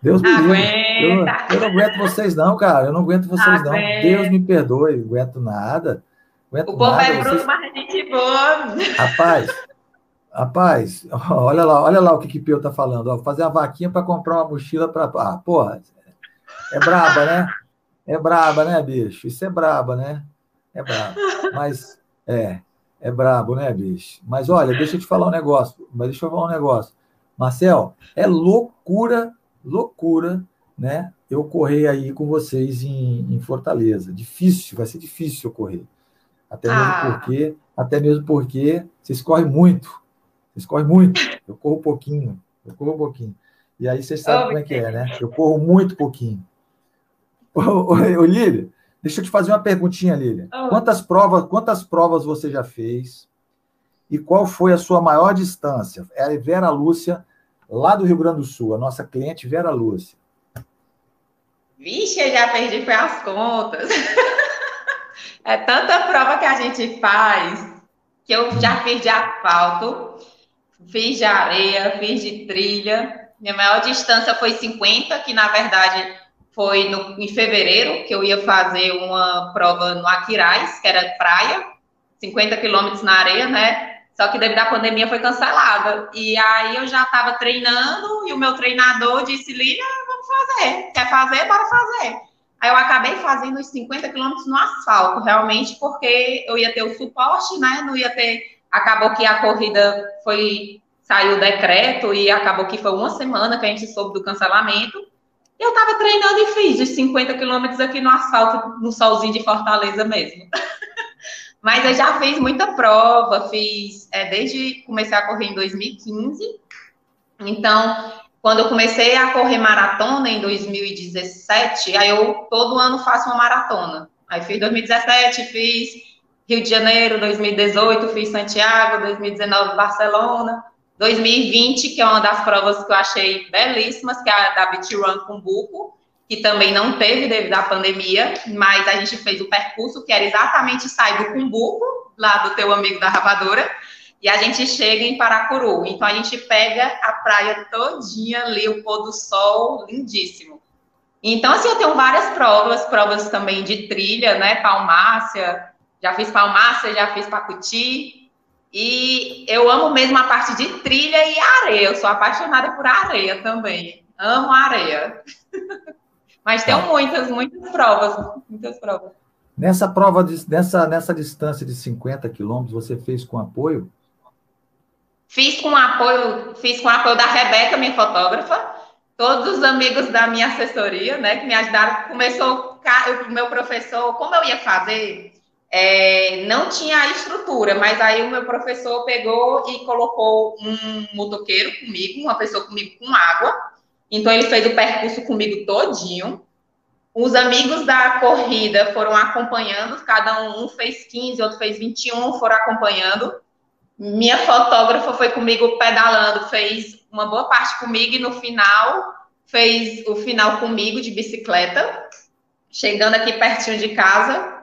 Deus me livre. Eu, eu, não aguento vocês, não, cara. Eu não aguento vocês, não. Deus me perdoe, não aguento nada. Aguento o povo é bruto, mas a gente boa. Rapaz. Rapaz, olha lá, olha lá o que que Peu tá falando. Ó, fazer uma vaquinha para comprar uma mochila para. Ah, porra, é braba, né? É braba, né, bicho? Isso é braba, né? É braba. Mas, é, é brabo, né, bicho? Mas olha, deixa eu te falar um negócio. Mas deixa eu falar um negócio. Marcel, é loucura, loucura, né? Eu correr aí com vocês em, em Fortaleza. Difícil, vai ser difícil eu correr. Até mesmo ah. porque, até mesmo porque vocês correm muito. Vocês correm muito, eu corro pouquinho, eu corro um pouquinho. E aí vocês sabem oh, como é que é, né? Eu corro muito pouquinho. Ô, ô, ô Lília, deixa eu te fazer uma perguntinha, Lília. Oh. Quantas provas, quantas provas você já fez? E qual foi a sua maior distância? É a Vera Lúcia, lá do Rio Grande do Sul, a nossa cliente Vera Lúcia. Vixe, eu já perdi foi as contas. é tanta prova que a gente faz que eu já de asfalto fiz de areia, fiz de trilha. Minha maior distância foi 50, que na verdade foi no, em fevereiro, que eu ia fazer uma prova no Aquiraz, que era praia, 50 quilômetros na areia, né? Só que devido à pandemia foi cancelada. E aí eu já estava treinando e o meu treinador disse: Lília, vamos fazer. Quer fazer? Bora fazer. Aí eu acabei fazendo os 50 quilômetros no asfalto, realmente, porque eu ia ter o suporte, né? Não ia ter acabou que a corrida foi saiu o decreto e acabou que foi uma semana que a gente soube do cancelamento. Eu estava treinando e fiz os 50 quilômetros aqui no asfalto, no solzinho de Fortaleza mesmo. Mas eu já fiz muita prova, fiz é, desde comecei a correr em 2015. Então, quando eu comecei a correr maratona em 2017, aí eu todo ano faço uma maratona. Aí fiz 2017, fiz Rio de Janeiro, 2018 fiz Santiago, 2019 Barcelona, 2020, que é uma das provas que eu achei belíssimas, que é a da Beach Run Cumbuco, que também não teve devido à pandemia, mas a gente fez o percurso que era exatamente sair do Cumbuco, lá do teu amigo da Rabadora, e a gente chega em Paracuru. Então a gente pega a praia todinha ali, o pôr do sol, lindíssimo. Então, assim, eu tenho várias provas, provas também de trilha, né? Palmácia, já fiz Palmácia, já fiz Pacuti. E eu amo mesmo a parte de trilha e areia. Eu sou apaixonada por areia também. Amo areia. Mas tenho muitas, muitas provas. Muitas provas. Nessa prova, de, nessa, nessa distância de 50 quilômetros, você fez com apoio? Fiz com apoio, fiz com apoio da Rebeca, minha fotógrafa, todos os amigos da minha assessoria, né, que me ajudaram. Começou o meu professor, como eu ia fazer, é, não tinha a estrutura, mas aí o meu professor pegou e colocou um motoqueiro comigo, uma pessoa comigo com água. Então ele fez o percurso comigo todinho. Os amigos da corrida foram acompanhando, cada um, um fez 15, outro fez 21, foram acompanhando. Minha fotógrafa foi comigo pedalando, fez uma boa parte comigo e no final fez o final comigo de bicicleta, chegando aqui pertinho de casa,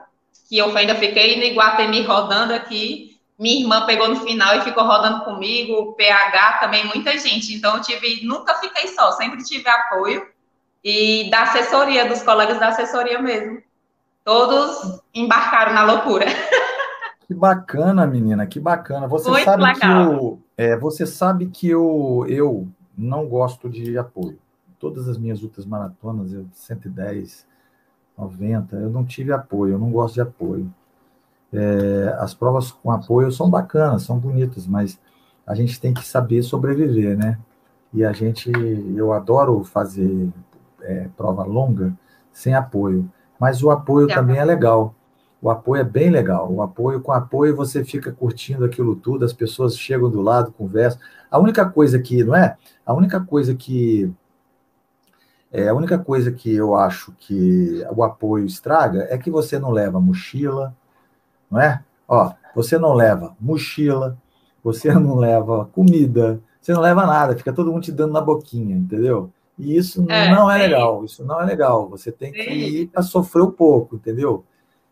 que eu ainda fiquei no Iguatemi rodando aqui. Minha irmã pegou no final e ficou rodando comigo, o PH também, muita gente. Então, eu tive, nunca fiquei só, sempre tive apoio. e da assessoria, dos colegas da assessoria mesmo. Todos embarcaram na loucura. Que bacana, menina, que bacana. Você Muito sabe legal. que eu, é, você sabe que eu, eu não gosto de apoio. Todas as minhas outras maratonas, eu 110, 90, eu não tive apoio, eu não gosto de apoio. É, as provas com apoio são bacanas, são bonitas, mas a gente tem que saber sobreviver, né? E a gente, eu adoro fazer é, prova longa sem apoio, mas o apoio também é legal. O apoio é bem legal. O apoio, com apoio, você fica curtindo aquilo tudo, as pessoas chegam do lado, conversam. A única coisa que, não é? A única coisa que. É, a única coisa que eu acho que o apoio estraga é que você não leva mochila, não é? Ó, você não leva mochila, você não leva comida, você não leva nada, fica todo mundo te dando na boquinha, entendeu? E isso é, não é sim. legal, isso não é legal. Você tem sim. que ir para sofrer um pouco, entendeu?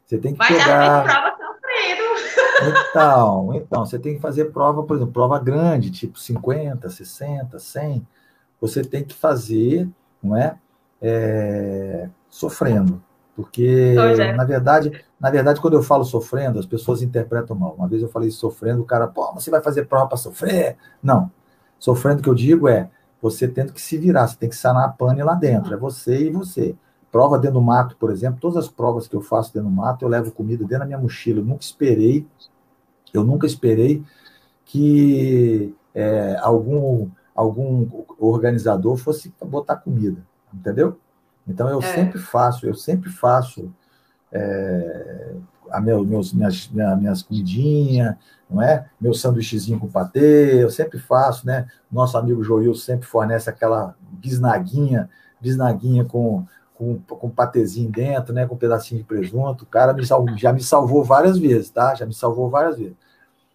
Você tem que Mas pegar. Mas prova sofrido. Então, então, você tem que fazer prova, por exemplo, prova grande, tipo 50, 60, 100. Você tem que fazer, não é? é sofrendo. Porque, é. na verdade, na verdade, quando eu falo sofrendo, as pessoas interpretam mal. Uma vez eu falei sofrendo, o cara, pô, você vai fazer prova para sofrer? Não. Sofrendo, que eu digo é você tendo que se virar, você tem que sanar a pane lá dentro. É você e você. Prova dentro do mato, por exemplo, todas as provas que eu faço dentro do mato, eu levo comida dentro da minha mochila. Eu nunca esperei, eu nunca esperei que é, algum, algum organizador fosse botar comida, entendeu? Então eu é. sempre faço, eu sempre faço é, a meu, meus, minhas, minhas comidinhas, não é? Meu sanduíchezinho com patê, eu sempre faço, né? Nosso amigo Joil sempre fornece aquela bisnaguinha, bisnaguinha com, com, com patezinho dentro, né? Com um pedacinho de presunto. O cara me salvou, já me salvou várias vezes, tá? Já me salvou várias vezes.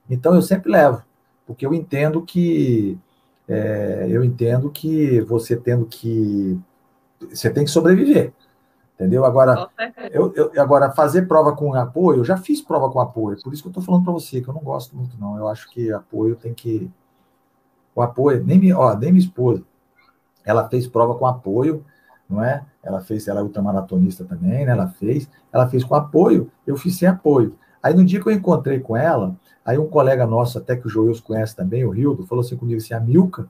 Então eu sempre levo, porque eu entendo que é, eu entendo que você tendo que você tem que sobreviver. Entendeu? Agora, eu, eu, agora, fazer prova com apoio, eu já fiz prova com apoio, por isso que eu estou falando para você, que eu não gosto muito, não. Eu acho que apoio tem que. O apoio, nem, me, ó, nem minha esposa, ela fez prova com apoio, não é? Ela fez, ela é ultramaratonista também, né? Ela fez, ela fez com apoio, eu fiz sem apoio. Aí no dia que eu encontrei com ela, aí um colega nosso, até que o Joels conhece também, o Rildo, falou assim comigo assim: a Milka,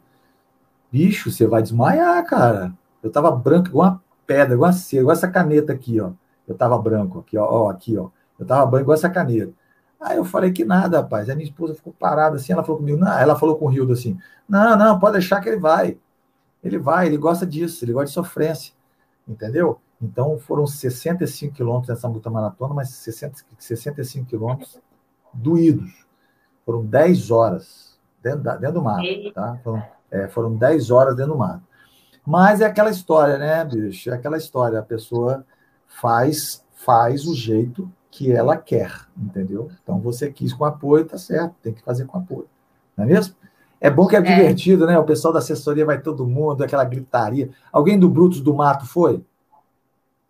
bicho, você vai desmaiar, cara. Eu tava branco, igual uma pedra, igual, cera, igual essa caneta aqui, ó. Eu tava branco aqui, ó, ó, aqui, ó. Eu tava branco igual essa caneta. Aí eu falei que nada, rapaz. Aí minha esposa ficou parada assim, ela falou comigo, não, ela falou com o Rildo assim, não, não, pode deixar que ele vai. Ele vai, ele gosta disso, ele gosta de sofrência, entendeu? Então foram 65 quilômetros nessa multa maratona, mas 60, 65 quilômetros doídos. Foram 10 horas dentro, da, dentro do mato, tá? Foram, é, foram 10 horas dentro do mato. Mas é aquela história, né, bicho? É aquela história. A pessoa faz, faz o jeito que ela quer, entendeu? Então você quis com apoio, tá certo, tem que fazer com apoio. Não é mesmo? É bom que é, é. divertido, né? O pessoal da assessoria vai todo mundo, aquela gritaria. Alguém do Brutos do Mato foi?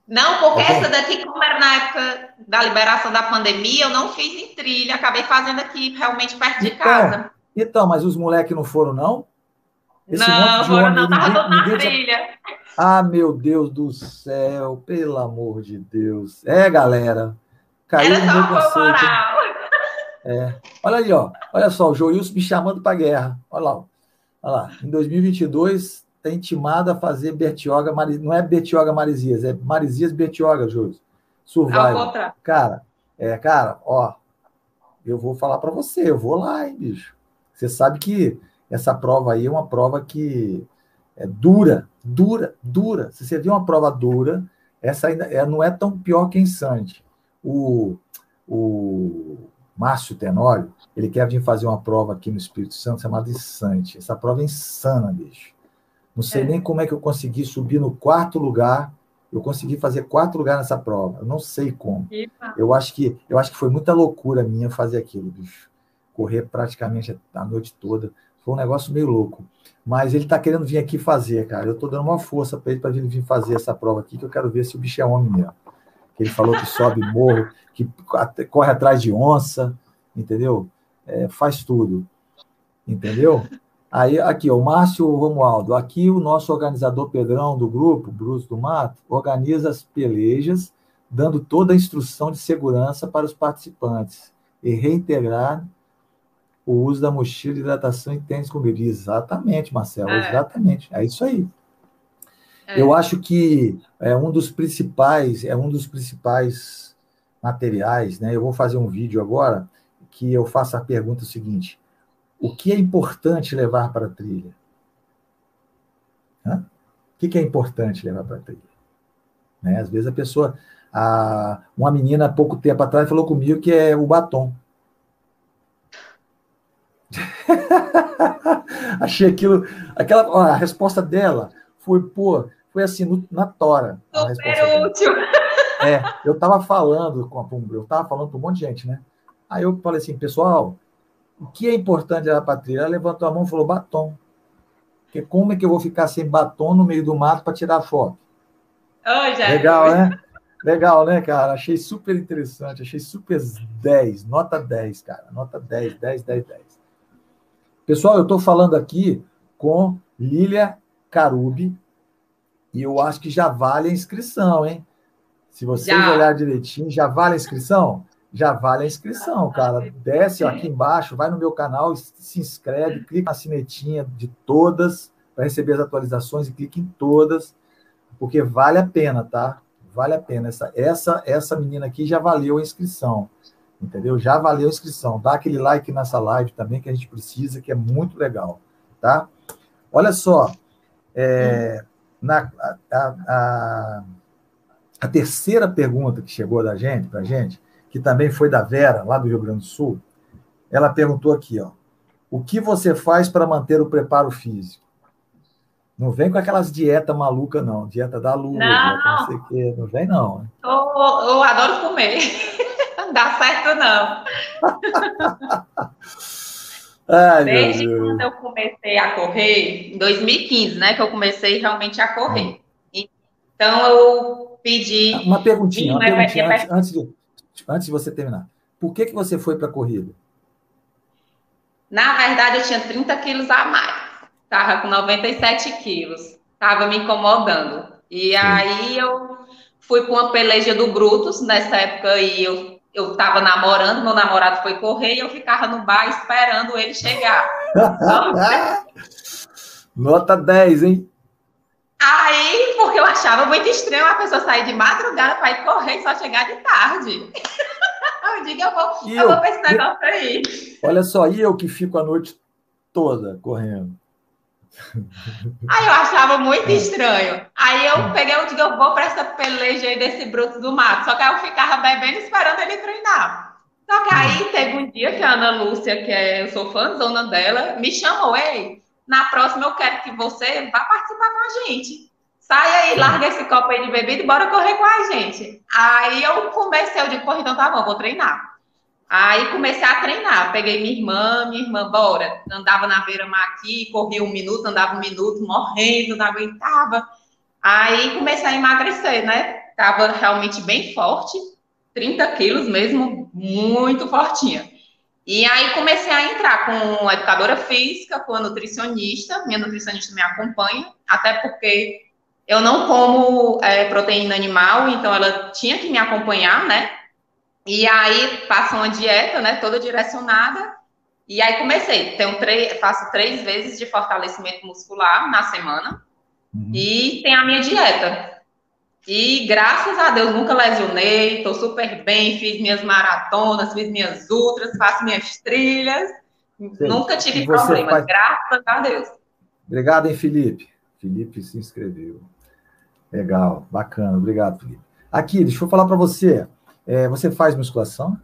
Não, porque Alguém? essa daqui, como era na época da liberação da pandemia, eu não fiz em trilha, acabei fazendo aqui realmente perto de então, casa. Então, mas os moleques não foram, não? Esse não, de homem, não, tava ninguém, na trilha. Ah, meu Deus do céu, pelo amor de Deus. É, galera. Caiu Era no meu conceito. É. Olha aí, ó. Olha só, o Joilson me chamando para guerra. Olha lá. Olha lá. Em 2022, está intimado a fazer Bertioga, não é Bertioga Marizias, é Marizias Bertioga, Joilson. Survival. Cara, é, cara, ó, eu vou falar para você, eu vou lá, hein, bicho. Você sabe que essa prova aí é uma prova que é dura, dura, dura. Se você vê uma prova dura, essa ainda é, não é tão pior que em Sante. O, o Márcio Tenório, ele quer vir fazer uma prova aqui no Espírito Santo chamada Sante. Essa prova é insana, bicho. Não sei é. nem como é que eu consegui subir no quarto lugar. Eu consegui fazer quarto lugar nessa prova. Eu não sei como. Eu acho que eu acho que foi muita loucura minha fazer aquilo, bicho. Correr praticamente a noite toda. Foi um negócio meio louco. Mas ele está querendo vir aqui fazer, cara. Eu estou dando uma força para ele para vir, vir fazer essa prova aqui, que eu quero ver se o bicho é homem mesmo. Que ele falou que sobe morro, que corre atrás de onça, entendeu? É, faz tudo, entendeu? Aí, aqui, o Márcio Romualdo. Aqui, o nosso organizador Pedrão do grupo, Bruce do Mato, organiza as pelejas, dando toda a instrução de segurança para os participantes e reintegrar o uso da mochila de hidratação e tênis com bebida. Exatamente, Marcelo, é. exatamente. É isso aí. É. Eu acho que é um dos principais, é um dos principais materiais, né? Eu vou fazer um vídeo agora que eu faço a pergunta seguinte: o que é importante levar para a trilha? Hã? O que é importante levar para a trilha? Né? Às vezes a pessoa, a, uma menina há pouco tempo atrás falou comigo que é o batom. Achei aquilo, aquela a resposta dela foi, pô, foi assim, no, na tora. Super útil. É, eu estava falando com a eu estava falando com um monte de gente, né? Aí eu falei assim, pessoal, o que é importante da patrícia? Ela levantou a mão e falou batom. Porque como é que eu vou ficar sem batom no meio do mato para tirar foto? Oh, Legal, né? Legal, né, cara? Achei super interessante, achei super 10, nota 10, cara. Nota 10, 10, 10, 10. Pessoal, eu estou falando aqui com Lília Carubi, e eu acho que já vale a inscrição, hein? Se vocês já. olhar direitinho, já vale a inscrição? Já vale a inscrição, cara. Desce aqui embaixo, vai no meu canal, se inscreve, clica na sinetinha de todas para receber as atualizações e clique em todas, porque vale a pena, tá? Vale a pena. Essa, essa, essa menina aqui já valeu a inscrição, entendeu? Já valeu a inscrição. Dá aquele like nessa live também que a gente precisa, que é muito legal, tá? Olha só, é, na, a, a, a, terceira pergunta que chegou da gente, para a gente, que também foi da Vera, lá do Rio Grande do Sul, ela perguntou aqui, ó, o que você faz para manter o preparo físico? Não vem com aquelas dieta maluca, não. Dieta da lua, não, não sei o quê. Não vem, não. Eu, eu adoro comer. Não dá certo, não. Ai, Desde quando eu comecei a correr, em 2015, né? Que eu comecei realmente a correr. Hum. Então eu pedi. Uma perguntinha, uma perguntinha antes, antes, de, antes de você terminar. Por que, que você foi para a corrida? Na verdade, eu tinha 30 quilos a mais. Estava com 97 quilos. Estava me incomodando. E Sim. aí eu fui para uma peleja do Brutus. Nessa época aí eu eu estava namorando, meu namorado foi correr e eu ficava no bar esperando ele chegar. Nota 10, hein? Aí, porque eu achava muito estranho a pessoa sair de madrugada para ir correr e só chegar de tarde. eu digo, eu vou, eu, eu vou para esse negócio aí. Olha só, e eu que fico a noite toda correndo. Aí eu achava muito é. estranho. Aí eu peguei, eu digo, eu vou para essa peleja aí desse bruto do mato. Só que eu ficava bebendo esperando ele treinar. Só que aí teve um dia que a Ana Lúcia, que é, eu sou fãzona dela, me chamou, ei, na próxima eu quero que você vá participar com a gente. Sai aí, larga esse copo aí de bebida e bora correr com a gente. Aí eu comecei, eu digo, porra, então tá bom, vou treinar. Aí comecei a treinar, peguei minha irmã, minha irmã, bora. Andava na beira-mar aqui, corria um minuto, andava um minuto, morrendo, não aguentava. Aí comecei a emagrecer, né? Tava realmente bem forte, 30 quilos mesmo, muito fortinha. E aí comecei a entrar com a educadora física, com a nutricionista, minha nutricionista me acompanha, até porque eu não como é, proteína animal, então ela tinha que me acompanhar, né? E aí faço uma dieta, né, toda direcionada. E aí comecei, tenho três, faço três vezes de fortalecimento muscular na semana. Uhum. E tem a minha dieta. E graças a Deus nunca lesionei, estou super bem, fiz minhas maratonas, fiz minhas ultras, faço minhas trilhas. Sim. Nunca tive problemas, faz... graças a Deus. Obrigado, hein, Felipe. Felipe se inscreveu. Legal, bacana, obrigado, Felipe. Aqui, deixa eu falar para você. É, você faz musculação?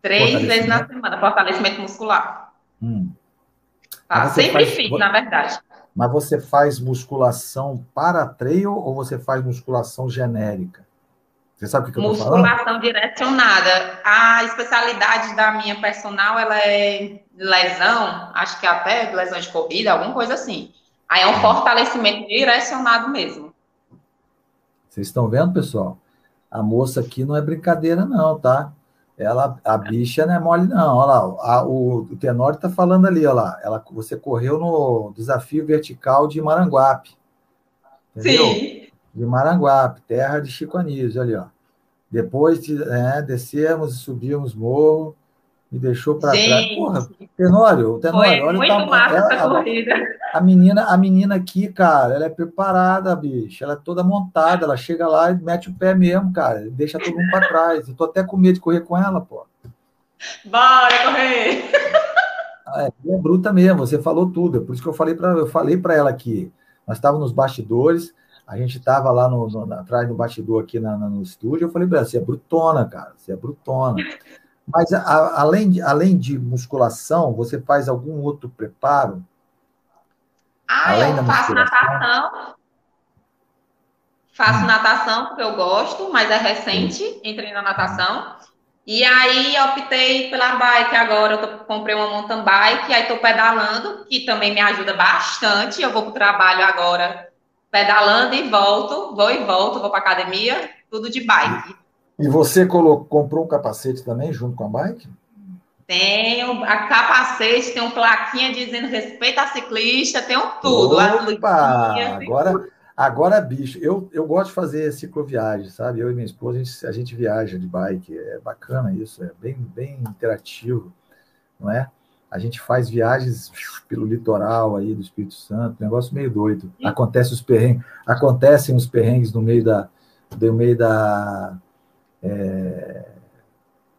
Três vezes na semana, fortalecimento muscular. Hum. Tá, sempre faz... fiz, na verdade. Mas você faz musculação para trail ou você faz musculação genérica? Você sabe o que, eu estou falando? Musculação direcionada. A especialidade da minha personal, ela é lesão, acho que até lesão de corrida, alguma coisa assim. Aí é um fortalecimento direcionado mesmo. Vocês estão vendo, pessoal? A moça aqui não é brincadeira, não, tá? Ela, a bicha não é mole, não. Olha lá, a, o, o Tenório está falando ali, olha lá. Ela, você correu no desafio vertical de Maranguape. Entendeu? Sim. De Maranguape, terra de Chico Anísio, ali, ó. Depois de, é, descermos e subimos morro, me deixou para trás. Porra, Tenório, Tenório, Foi olha muito o massa ela, essa corrida. A menina, a menina aqui, cara, ela é preparada, bicho. Ela é toda montada, ela chega lá e mete o pé mesmo, cara. Deixa todo mundo para trás. Eu tô até com medo de correr com ela, pô. Bora correr! É, é bruta mesmo, você falou tudo. É por isso que eu falei para eu falei para ela aqui. Nós estávamos nos bastidores, a gente estava lá no, no, atrás do bastidor aqui na, no estúdio. Eu falei para ela, você é brutona, cara, você é brutona. Mas a, além, de, além de musculação, você faz algum outro preparo? Ah, além eu faço natação. Faço hum. natação porque eu gosto, mas é recente, entrei na natação. E aí optei pela bike agora, eu tô, comprei uma mountain bike, aí estou pedalando, que também me ajuda bastante. Eu vou para o trabalho agora pedalando e volto, vou e volto, vou para academia, tudo de bike. E você colocou, comprou um capacete também junto com a bike? Tenho a capacete, tem um plaquinha dizendo respeito a ciclista, tenho tudo. Opa, agora, agora, bicho, eu, eu gosto de fazer cicloviagem, sabe? Eu e minha esposa, a gente, a gente viaja de bike, é bacana isso, é bem, bem interativo, não é? A gente faz viagens pelo litoral aí do Espírito Santo, negócio meio doido. Acontece os perrengues, acontecem os perrengues no meio da, no meio da, é,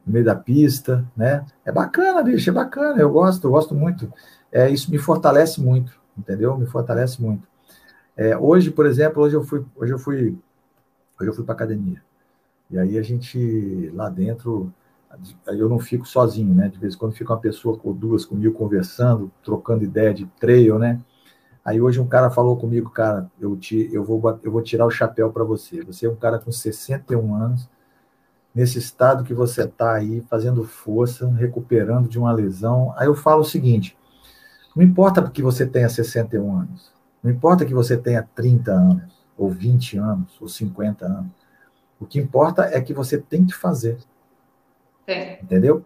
no meio da pista, né? É bacana, bicho, é bacana, eu gosto, eu gosto muito. É, isso me fortalece muito, entendeu? Me fortalece muito. É, hoje, por exemplo, hoje eu fui, hoje eu fui, hoje eu fui para academia. E aí a gente lá dentro, eu não fico sozinho, né? De vez em quando fica uma pessoa ou duas comigo conversando, trocando ideia de trail, né? Aí hoje um cara falou comigo, cara, eu, te, eu, vou, eu vou tirar o chapéu para você. Você é um cara com 61 anos, nesse estado que você está aí, fazendo força, recuperando de uma lesão. Aí eu falo o seguinte: não importa que você tenha 61 anos, não importa que você tenha 30 anos, ou 20 anos, ou 50 anos. O que importa é que você tem que fazer. É. Entendeu?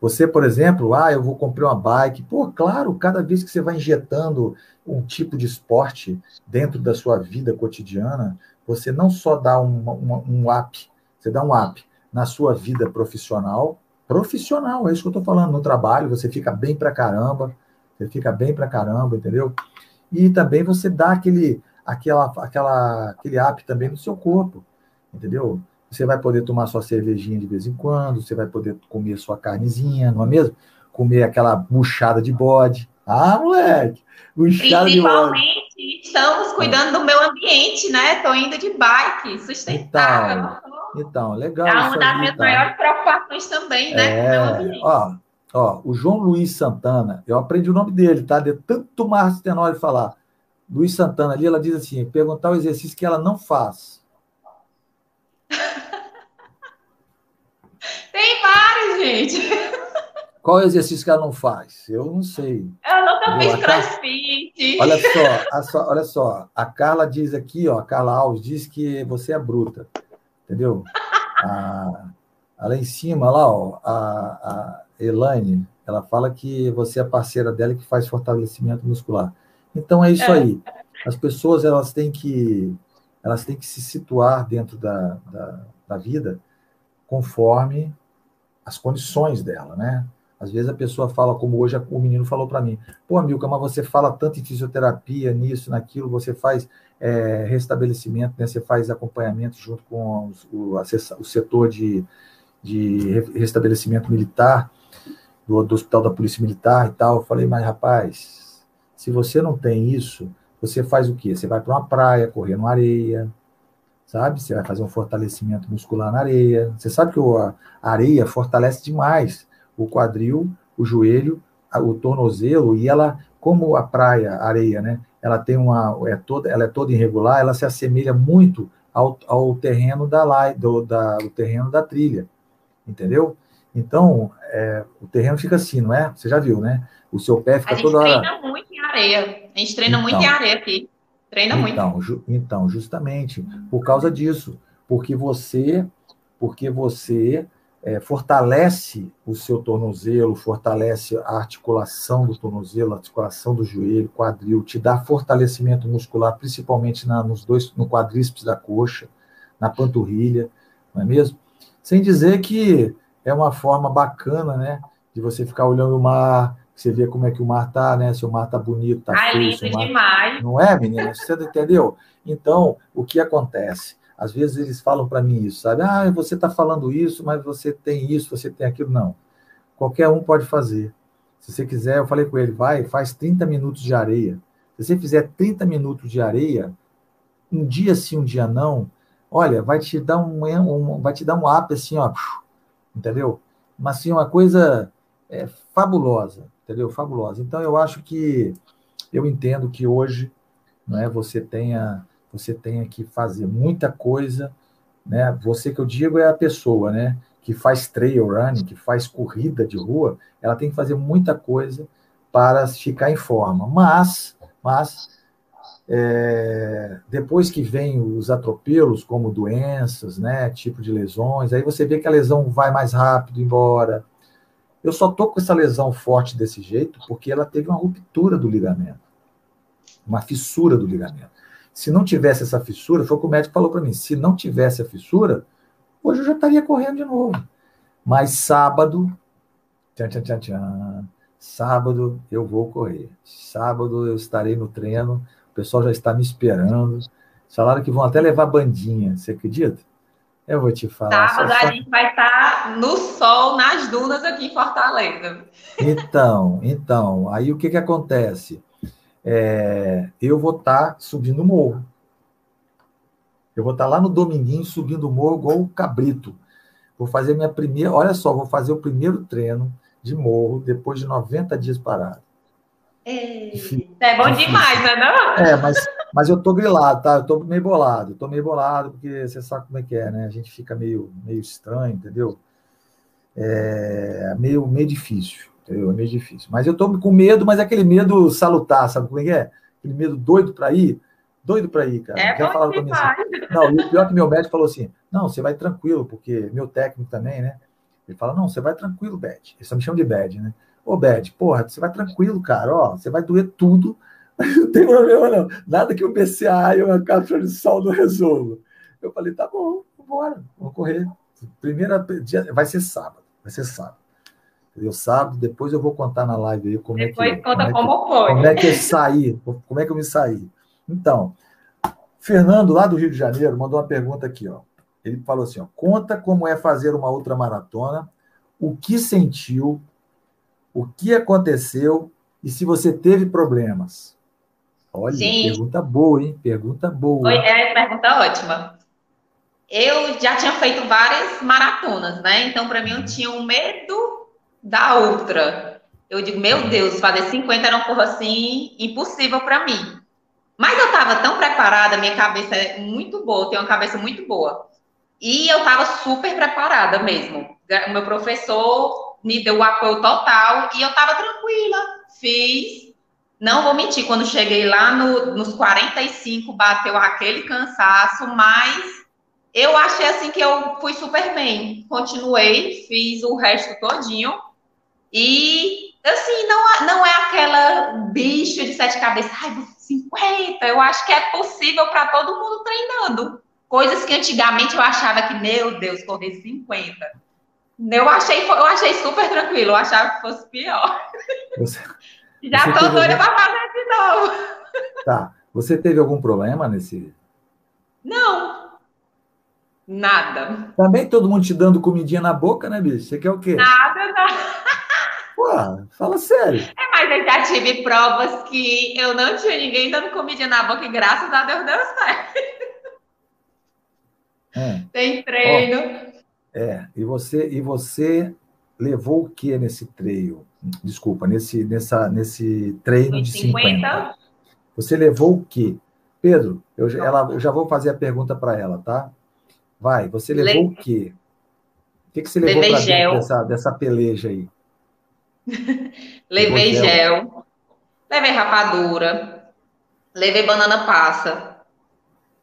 Você, por exemplo, ah, eu vou comprar uma bike. Pô, claro, cada vez que você vai injetando um tipo de esporte dentro da sua vida cotidiana, você não só dá um, um, um up, você dá um up na sua vida profissional. Profissional, é isso que eu estou falando. No trabalho, você fica bem pra caramba. Você fica bem pra caramba, entendeu? E também você dá aquele, aquela, aquela, aquele app também no seu corpo, entendeu? Você vai poder tomar sua cervejinha de vez em quando, você vai poder comer sua carnezinha, não é mesmo? Comer aquela buchada de bode. Ah, moleque! Buchada de bode. Principalmente, estamos cuidando do meu ambiente, né? Estou indo de bike, sustentável. Então, então, legal. É uma das minhas tá? maiores preocupações também, né? É, ó, ó, o João Luiz Santana, eu aprendi o nome dele, tá? De tanto Márcio Tenório falar. Luiz Santana ali, ela diz assim: perguntar o exercício que ela não faz. Tem vários, gente. Qual é o exercício que ela não faz? Eu não sei. Eu nunca fiz crossfit. Olha só, olha só. A Carla diz aqui, ó, a Carla Alves diz que você é bruta entendeu? A, a lá em cima, lá, ó, a, a Elaine, ela fala que você é parceira dela que faz fortalecimento muscular. Então é isso é. aí. As pessoas elas têm que elas têm que se situar dentro da, da, da vida conforme as condições dela, né? Às vezes a pessoa fala, como hoje o menino falou para mim, pô, Milka, mas você fala tanto em fisioterapia, nisso, naquilo, você faz é, restabelecimento, né? você faz acompanhamento junto com os, o, o, setor de, de restabelecimento militar, do, do, Hospital da Polícia Militar e tal. Eu falei, mas rapaz, se você não tem isso, você faz o quê? Você vai para uma praia, correr na areia, sabe? Você vai fazer um fortalecimento muscular na areia. Você sabe que a areia fortalece demais o quadril, o joelho, o tornozelo, e ela, como a praia, a areia, né? Ela tem uma, é toda, ela é toda irregular, ela se assemelha muito ao, ao terreno da, do, da, o terreno da trilha, entendeu? Então, é, o terreno fica assim, não é? Você já viu, né? O seu pé fica toda hora. A gente treina muito em areia. A gente treina então, muito em areia aqui. Treina então, muito. Ju, então, justamente por causa disso, porque você, porque você é, fortalece o seu tornozelo, fortalece a articulação do tornozelo, a articulação do joelho, quadril, te dá fortalecimento muscular, principalmente na, nos dois, no quadríceps da coxa, na panturrilha, não é mesmo? Sem dizer que é uma forma bacana, né, de você ficar olhando o mar, você vê como é que o mar tá, né, se o mar tá bonito, tá ah, feio, mar... demais. Não é, menina? Você entendeu? Então, o que acontece? Às vezes eles falam para mim isso, sabe? Ah, você está falando isso, mas você tem isso, você tem aquilo. Não. Qualquer um pode fazer. Se você quiser, eu falei com ele, vai, faz 30 minutos de areia. Se você fizer 30 minutos de areia, um dia sim, um dia não, olha, vai te dar um, um vai te dar um up assim, ó, entendeu? Mas assim, uma coisa é, fabulosa, entendeu? Fabulosa. Então eu acho que eu entendo que hoje, não é, você tenha você tenha que fazer muita coisa, né? Você que eu digo é a pessoa, né? Que faz trail running, que faz corrida de rua, ela tem que fazer muita coisa para ficar em forma. Mas, mas é, depois que vem os atropelos, como doenças, né? Tipo de lesões, aí você vê que a lesão vai mais rápido embora. Eu só tô com essa lesão forte desse jeito porque ela teve uma ruptura do ligamento, uma fissura do ligamento. Se não tivesse essa fissura, foi o que o médico falou para mim: se não tivesse a fissura, hoje eu já estaria correndo de novo. Mas sábado, tchan, tchan, tchan, tchan, sábado eu vou correr. Sábado eu estarei no treino, o pessoal já está me esperando. Falaram que vão até levar bandinha, você acredita? Eu vou te falar. Sábado a gente vai estar no sol, nas dunas aqui em Fortaleza. Então, então, aí o que que acontece? É, eu vou estar tá subindo o morro. Eu vou estar tá lá no Dominguinho subindo o morro igual o cabrito. Vou fazer minha primeira. Olha só, vou fazer o primeiro treino de morro depois de 90 dias parado. É, é bom demais, né? Não? É, mas, mas eu tô grilado, tá? Eu tô meio bolado. Eu tô meio bolado, porque você sabe como é que é, né? A gente fica meio, meio estranho, entendeu? É meio, meio difícil. Entendeu? É meio difícil. Mas eu tô com medo, mas é aquele medo salutar, sabe como é que é? Aquele medo doido para ir. Doido para ir, cara. É Quer falar comigo assim. Não, e o pior é que meu médico falou assim: não, você vai tranquilo, porque meu técnico também, né? Ele fala: não, você vai tranquilo, Bad. Ele só me chama de Bad, né? Ô, Bad, porra, você vai tranquilo, cara. Ó, você vai doer tudo, não tem problema, não. Nada que um PCA e uma cápsula de sol não resolva. Eu falei: tá bom, bora, vamos correr. Primeira dia, vai ser sábado, vai ser sábado. Eu sábado, depois eu vou contar na live aí como depois é que. Conta como, como foi. Como é que eu saí, como é que eu me saí. Então, Fernando, lá do Rio de Janeiro, mandou uma pergunta aqui, ó. Ele falou assim: ó, conta como é fazer uma outra maratona, o que sentiu, o que aconteceu e se você teve problemas. Olha, Sim. pergunta boa, hein? Pergunta boa. É pergunta ótima. Eu já tinha feito várias maratonas, né? Então, para mim, eu tinha um medo da outra. Eu digo, meu Deus, fazer 50 era uma porra assim impossível para mim. Mas eu estava tão preparada, minha cabeça é muito boa, tenho uma cabeça muito boa. E eu estava super preparada mesmo. O meu professor me deu o apoio total e eu estava tranquila. Fiz. Não vou mentir, quando cheguei lá no, nos 45, bateu aquele cansaço, mas eu achei assim que eu fui super bem. Continuei, fiz o resto todinho. E, assim, não, não é aquela bicho de sete cabeças, ai, 50. Eu acho que é possível para todo mundo treinando. Coisas que antigamente eu achava que, meu Deus, correr 50. Eu achei, eu achei super tranquilo, eu achava que fosse pior. Você, Já você tô doida algum... para fazer de novo. Tá. Você teve algum problema nesse. Não. Nada. Também todo mundo te dando comidinha na boca, né, bicho? Você quer o quê? Nada, nada. Pô, fala sério. É, mas eu já tive provas que eu não tinha ninguém dando comida na boca e graças a Deus deu certo. É. Tem treino. é, e você, e você levou o que nesse treino? Desculpa, nesse, nessa, nesse treino de 50. 50. Você levou o que? Pedro, eu, ela, eu já vou fazer a pergunta para ela, tá? Vai, você levou Le... o quê? O que, que você levou para dessa, dessa peleja aí? levei gel. gel, levei rapadura, levei banana passa,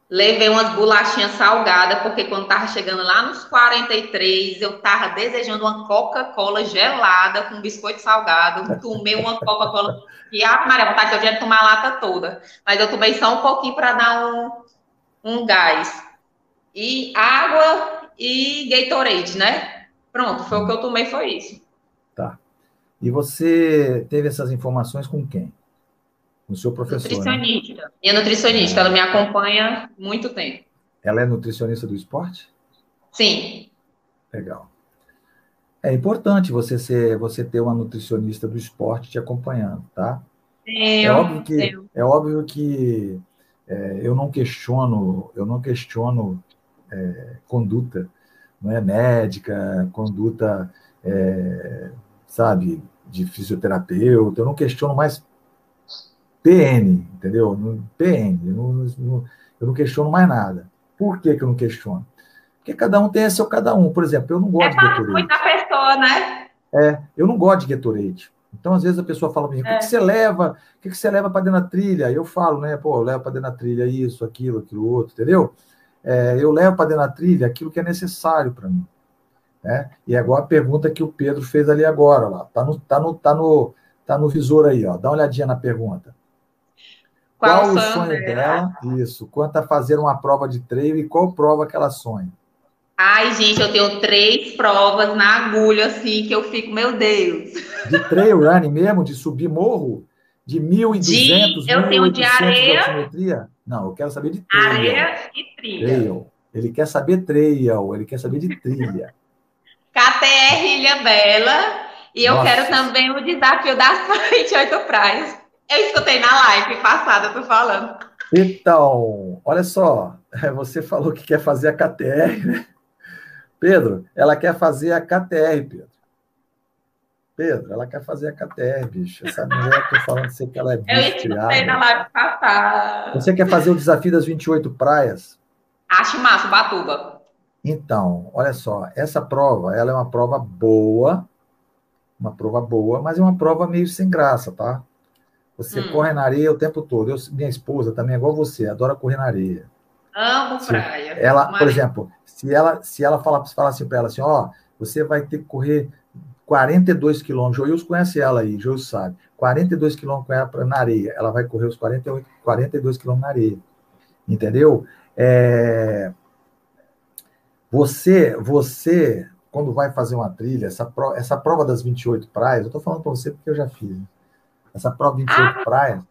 Levei umas bolachinhas salgadas, porque quando tava chegando lá nos 43, eu tava desejando uma Coca-Cola gelada com biscoito salgado. Tomei uma Coca-Cola e a Maria, vontade que eu tinha tomar a lata toda. Mas eu tomei só um pouquinho para dar um, um gás. E água e Gatorade, né? Pronto, foi o que eu tomei, foi isso. E você teve essas informações com quem? o seu professor. Né? Nutricionista. Né? Minha nutricionista, ela me acompanha muito tempo. Ela é nutricionista do esporte? Sim. Legal. É importante você ser, você ter uma nutricionista do esporte te acompanhando, tá? É, é óbvio que, é óbvio que é, eu não questiono, eu não questiono é, conduta, não é médica, conduta, é, sabe, de fisioterapeuta. Eu não questiono mais PN, entendeu? PN, eu não, eu não questiono mais nada. Por que, que eu não questiono? Porque cada um tem seu cada um. Por exemplo, eu não gosto é de Gatorade. muita pessoa, né? É, eu não gosto de Gatorade. Então, às vezes, a pessoa fala para mim, o que, é. que você leva? O que, que você leva para dentro da trilha? Eu falo, né? Pô, eu levo para dentro da trilha isso, aquilo, aquilo outro, entendeu? É, eu levo para dentro da trilha aquilo que é necessário para mim. Né? E é igual a pergunta que o Pedro fez ali agora, lá. Tá no, tá no, tá no, tá no visor aí, ó. Dá uma olhadinha na pergunta. Qual, qual o sonho dela? Isso. Quanto a fazer uma prova de treino e qual prova que ela sonha? Ai, gente, eu tenho três provas na agulha, assim, que eu fico, meu Deus. De trail running mesmo? De subir morro? De 1.200, de, Eu tenho de areia. De Não, eu quero saber de trail. Areia e trilha. Trail. Ele quer saber trail, ele quer saber de trilha. KTR Ilha Bela. E eu Nossa. quero também o desafio das 28 praias. Eu escutei na live passada, tô falando. Então, olha só, você falou que quer fazer a KTR, né? Pedro, ela quer fazer a KTR, Pedro. Pedro, ela quer fazer a KTR, bicho. Essa mulher, tô falando você que ela é bicho. Eu escutei na live passada. Você quer fazer o desafio das 28 praias? Acho massa, Batuba. Então, olha só, essa prova, ela é uma prova boa, uma prova boa, mas é uma prova meio sem graça, tá? Você hum. corre na areia o tempo todo. Eu, minha esposa também é igual você, adora correr na areia. Amo se praia. Ela, por exemplo, se ela, se ela falar, falar assim para ela assim, ó, você vai ter que correr 42 quilômetros. Joilson conhece ela aí, Joilson sabe. 42 quilômetros com ela na areia. Ela vai correr os 48, 42 quilômetros na areia. Entendeu? É... Você, você, quando vai fazer uma trilha, essa, pro, essa prova das 28 praias, eu estou falando para você porque eu já fiz. Né? Essa prova 28 ah. praias,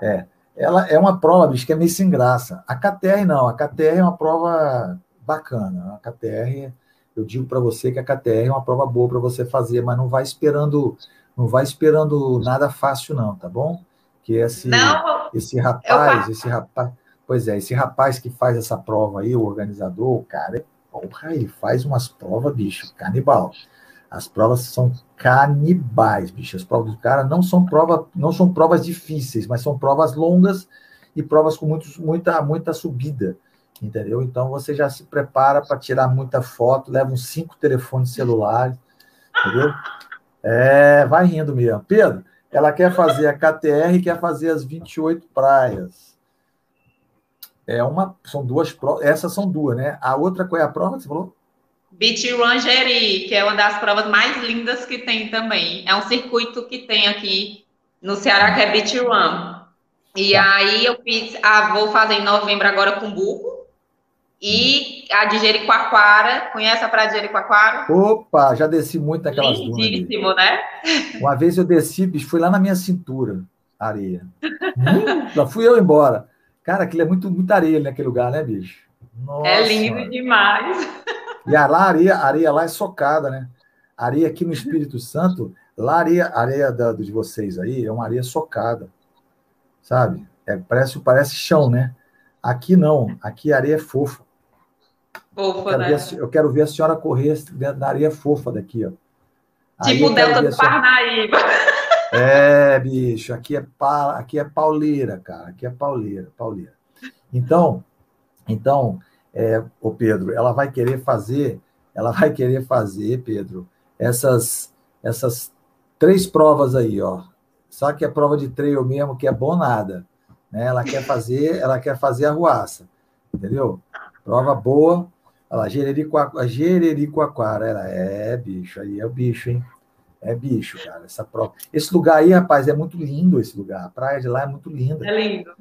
é, ela é uma prova, bicho, que é meio sem graça. A KTR não, a KTR é uma prova bacana. A KTR, eu digo para você que a KTR é uma prova boa para você fazer, mas não vai esperando, não vai esperando nada fácil não, tá bom? Que esse não, esse rapaz, esse rapaz, pois é, esse rapaz que faz essa prova aí, o organizador, o cara, é porra, ele faz umas provas, bicho, canibal. As provas são canibais, bicho. As provas do cara não são prova, não são provas difíceis, mas são provas longas e provas com muita, muita subida, entendeu? Então você já se prepara para tirar muita foto, leva uns cinco telefones celulares, entendeu? É, vai rindo mesmo. Pedro, ela quer fazer a KTR e quer fazer as 28 praias. É uma, são duas provas, essas são duas, né? A outra qual é a prova que você falou? Beach Run Jeri, que é uma das provas mais lindas que tem também. É um circuito que tem aqui no Ceará, que é Beach Run. E tá. aí eu fiz, ah, vou fazer em novembro agora com Buco. E a de Jericoacoara, conhece a praia de Jericoacoara? Opa, já desci muito naquelas Lindíssimo, né? Uma vez eu desci, bicho, fui lá na minha cintura, areia. hum, já fui eu embora. Cara, aquilo é muito, muita areia naquele lugar, né, bicho? Nossa, é lindo demais. E a lá, areia, areia lá é socada, né? Areia aqui no Espírito Santo, lá areia, areia da, de vocês aí é uma areia socada, sabe? É, parece, parece chão, né? Aqui não, aqui a areia é fofa. Fofa, eu né? A, eu quero ver a senhora correr dentro da areia fofa daqui, ó. Tipo o Delta do Parnaíba. É, bicho, aqui é, pa, aqui é pauleira, cara, aqui é pauleira, pauleira. Então, então, é, o Pedro, ela vai querer fazer, ela vai querer fazer, Pedro, essas essas três provas aí, ó. Só que é prova de trail mesmo, que é bom nada, né? Ela quer fazer, ela quer fazer a ruaça. Entendeu? Prova boa. Olha lá, Jerericoacoara, Jerericoacoara. Ela é bicho, aí é o bicho, hein? É bicho, cara, essa prova. Esse lugar aí, rapaz, é muito lindo esse lugar. A praia de lá é muito linda. É lindo.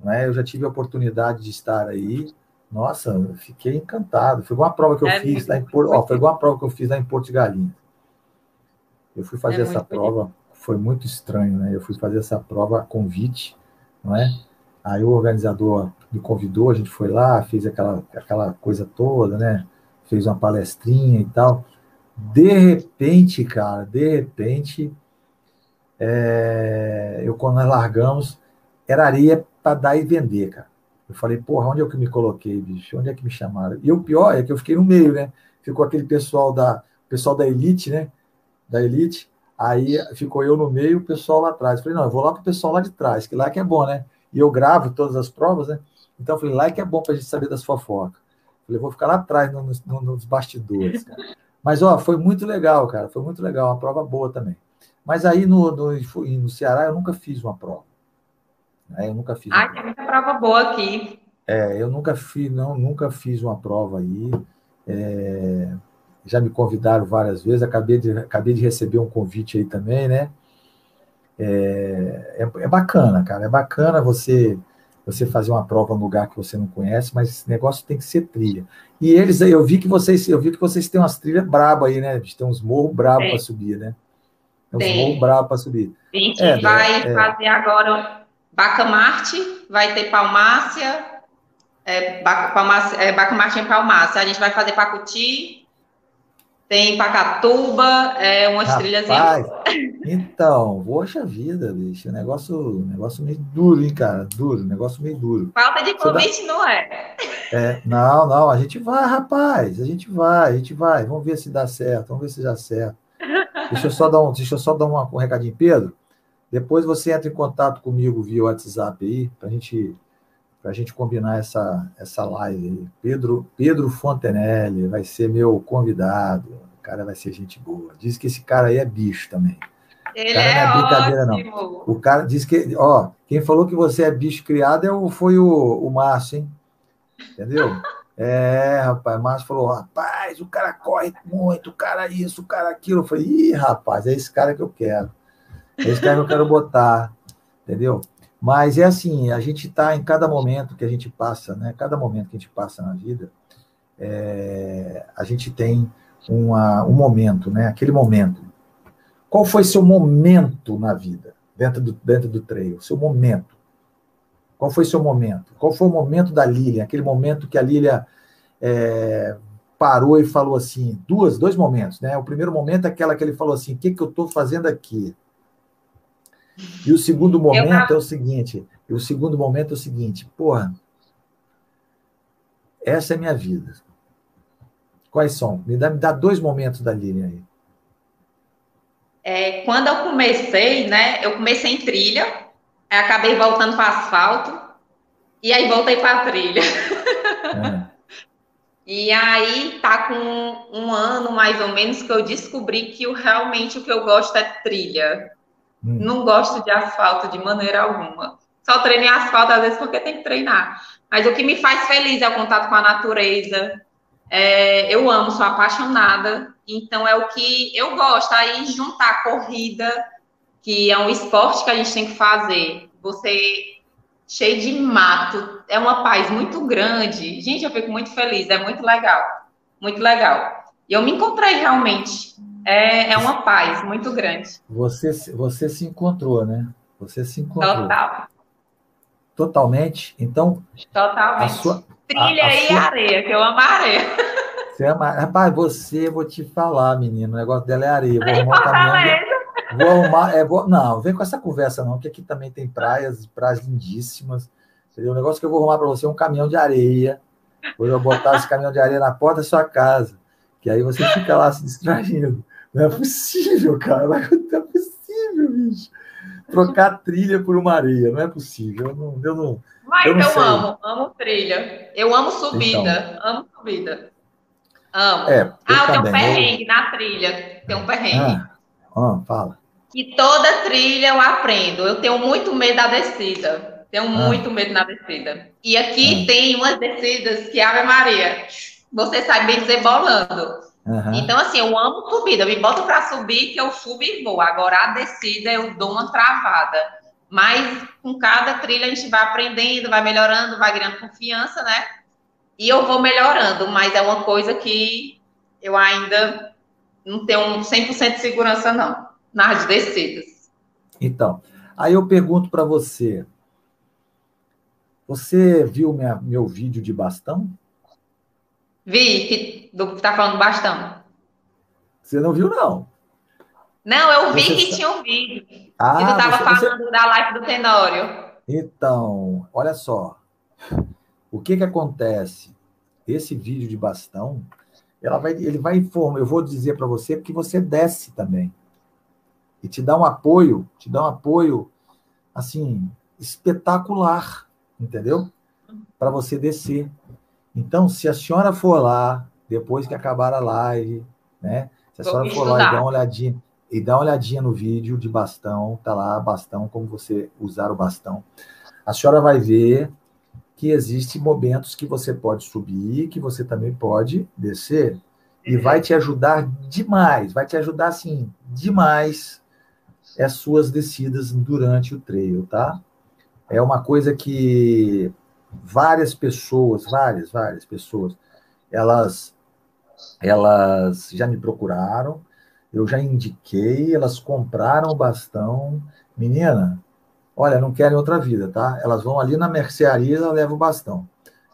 Né? Eu já tive a oportunidade de estar aí. Nossa, fiquei encantado. Foi uma prova que eu é fiz lá em Porto. Ó, foi uma prova que eu fiz lá em Porto de Galinha. Eu fui fazer é essa prova, bonito. foi muito estranho, né? Eu fui fazer essa prova a convite, não é? Aí o organizador me convidou, a gente foi lá, fez aquela, aquela coisa toda, né? Fez uma palestrinha e tal. De repente, cara, de repente, é, eu quando nós largamos, era areia para dar e vender, cara. Eu falei, porra, onde é que eu me coloquei, bicho? Onde é que me chamaram? E o pior é que eu fiquei no meio, né? Ficou aquele pessoal da pessoal da elite, né? Da elite. Aí ficou eu no meio, o pessoal lá atrás. Falei, não, eu vou lá pro pessoal lá de trás, que lá que é bom, né? E eu gravo todas as provas, né? Então eu falei, lá que é bom para a gente saber das fofocas. Falei, vou ficar lá atrás, nos, nos bastidores, cara. Mas, ó, foi muito legal, cara. Foi muito legal, uma prova boa também. Mas aí no, no, no Ceará eu nunca fiz uma prova. Né? Eu nunca fiz. Ah, tem muita prova boa aqui. É, eu nunca fiz, não, nunca fiz uma prova aí. É, já me convidaram várias vezes, acabei de, acabei de receber um convite aí também, né? É, é, é bacana, cara. É bacana você você fazer uma prova no lugar que você não conhece, mas esse negócio tem que ser trilha. E eles aí, eu vi que vocês, eu vi que vocês têm umas trilhas brabas aí, né? Tem uns morros bravos para subir, né? Tem uns morros bravos para subir. A gente é, vai é, fazer agora Bacamarte, vai ter Palmácia, é, Palmácia, é, Bacamarte em Palmácia. A gente vai fazer Pacuti, tem Pacatuba, é umas Rapaz, trilhas. Então, poxa vida, bicho. Negócio, negócio meio duro, hein, cara? Duro, negócio meio duro. Falta de convite, dá... não é? É, não, não, a gente vai, rapaz. A gente vai, a gente vai. Vamos ver se dá certo, vamos ver se dá certo. Deixa eu só dar um, deixa eu só dar uma, um recadinho, Pedro. Depois você entra em contato comigo via WhatsApp aí, para gente, a gente combinar essa, essa live aí. Pedro, Pedro Fontenelle vai ser meu convidado. O cara vai ser gente boa. Diz que esse cara aí é bicho também. Ele cara é, não é brincadeira, ótimo. não. O cara diz que, ó, quem falou que você é bicho criado é o, foi o, o Márcio, hein? Entendeu? É, rapaz, o Márcio falou, rapaz, o cara corre muito, o cara isso, o cara aquilo. Eu falei, ih, rapaz, é esse cara que eu quero. Esse cara que eu quero botar, entendeu? Mas é assim, a gente está em cada momento que a gente passa, né? Cada momento que a gente passa na vida, é, a gente tem uma, um momento, né? Aquele momento. Qual foi seu momento na vida dentro do dentro do trail? Seu momento. Qual foi seu momento? Qual foi o momento da Lília? Aquele momento que a Lília é, parou e falou assim, duas, dois momentos, né? O primeiro momento é aquela que ele falou assim, o que, que eu estou fazendo aqui? E o segundo momento eu... é o seguinte, o segundo momento é o seguinte, porra, essa é minha vida. Quais são? Me dá, me dá dois momentos da Lilian aí. É, quando eu comecei, né? Eu comecei em trilha, acabei voltando para asfalto, e aí voltei para a trilha. É. E aí tá com um ano mais ou menos que eu descobri que eu, realmente o que eu gosto é trilha. Hum. Não gosto de asfalto de maneira alguma. Só treino em asfalto às vezes porque tem que treinar. Mas o que me faz feliz é o contato com a natureza. É, eu amo, sou apaixonada. Então é o que eu gosto. Aí juntar corrida, que é um esporte que a gente tem que fazer. Você cheio de mato, é uma paz muito grande. Gente, eu fico muito feliz, é muito legal. Muito legal. E eu me encontrei realmente é, é uma paz muito grande. Você, você se encontrou, né? Você se encontrou. Total. Totalmente? Então. Totalmente. Sua, Trilha a, a e sua... areia, que eu amo areia. Você ama... Rapaz, você, vou te falar, menino, o negócio dela é areia. Vou arrumar um caminhão. Vou arrumar. É, vou... Não, vem com essa conversa, não, que aqui também tem praias, praias lindíssimas. Seria um negócio que eu vou arrumar para você um caminhão de areia. Vou eu botar esse caminhão de areia na porta da sua casa. Que aí você fica lá se distraindo. Não é possível, cara. Não é possível, bicho. Trocar trilha por uma areia. Não é possível. Eu não, eu não, Mas eu, não eu amo, amo trilha. Eu amo subida. Então. Amo subida. Amo. É, ah, tem um perrengue na trilha. Tem um perrengue. Ah, ah, fala. E toda trilha eu aprendo. Eu tenho muito medo da descida. Tenho ah. muito medo na descida. E aqui ah. tem umas descidas que, Ave Maria, você sabe bem dizer bolando. Uhum. Então, assim, eu amo subida. Eu me boto para subir, que eu subo e vou. Agora, a descida, eu dou uma travada. Mas, com cada trilha, a gente vai aprendendo, vai melhorando, vai ganhando confiança, né? E eu vou melhorando, mas é uma coisa que eu ainda não tenho um 100% de segurança, não, nas descidas. Então, aí eu pergunto para você, você viu minha, meu vídeo de bastão? Vi, que do, tá falando bastão. Você não viu, não? Não, eu vi você que tinha um vídeo. Ah, que tu estava falando você... da live do Tenório. Então, olha só. O que que acontece? Esse vídeo de bastão, ela vai, ele vai informar, eu vou dizer para você que você desce também. E te dá um apoio, te dá um apoio, assim, espetacular, entendeu? Para você descer. Então, se a senhora for lá, depois que acabar a live, né? Se a senhora for lá e dar uma olhadinha, e dá uma olhadinha no vídeo de bastão, tá lá, bastão, como você usar o bastão. A senhora vai ver que existem momentos que você pode subir, que você também pode descer, e vai te ajudar demais, vai te ajudar, assim, demais as suas descidas durante o trail, tá? É uma coisa que várias pessoas, várias, várias pessoas, elas, elas já me procuraram, eu já indiquei, elas compraram o bastão. Menina, olha, não querem outra vida, tá? Elas vão ali na mercearia, elas levam o bastão.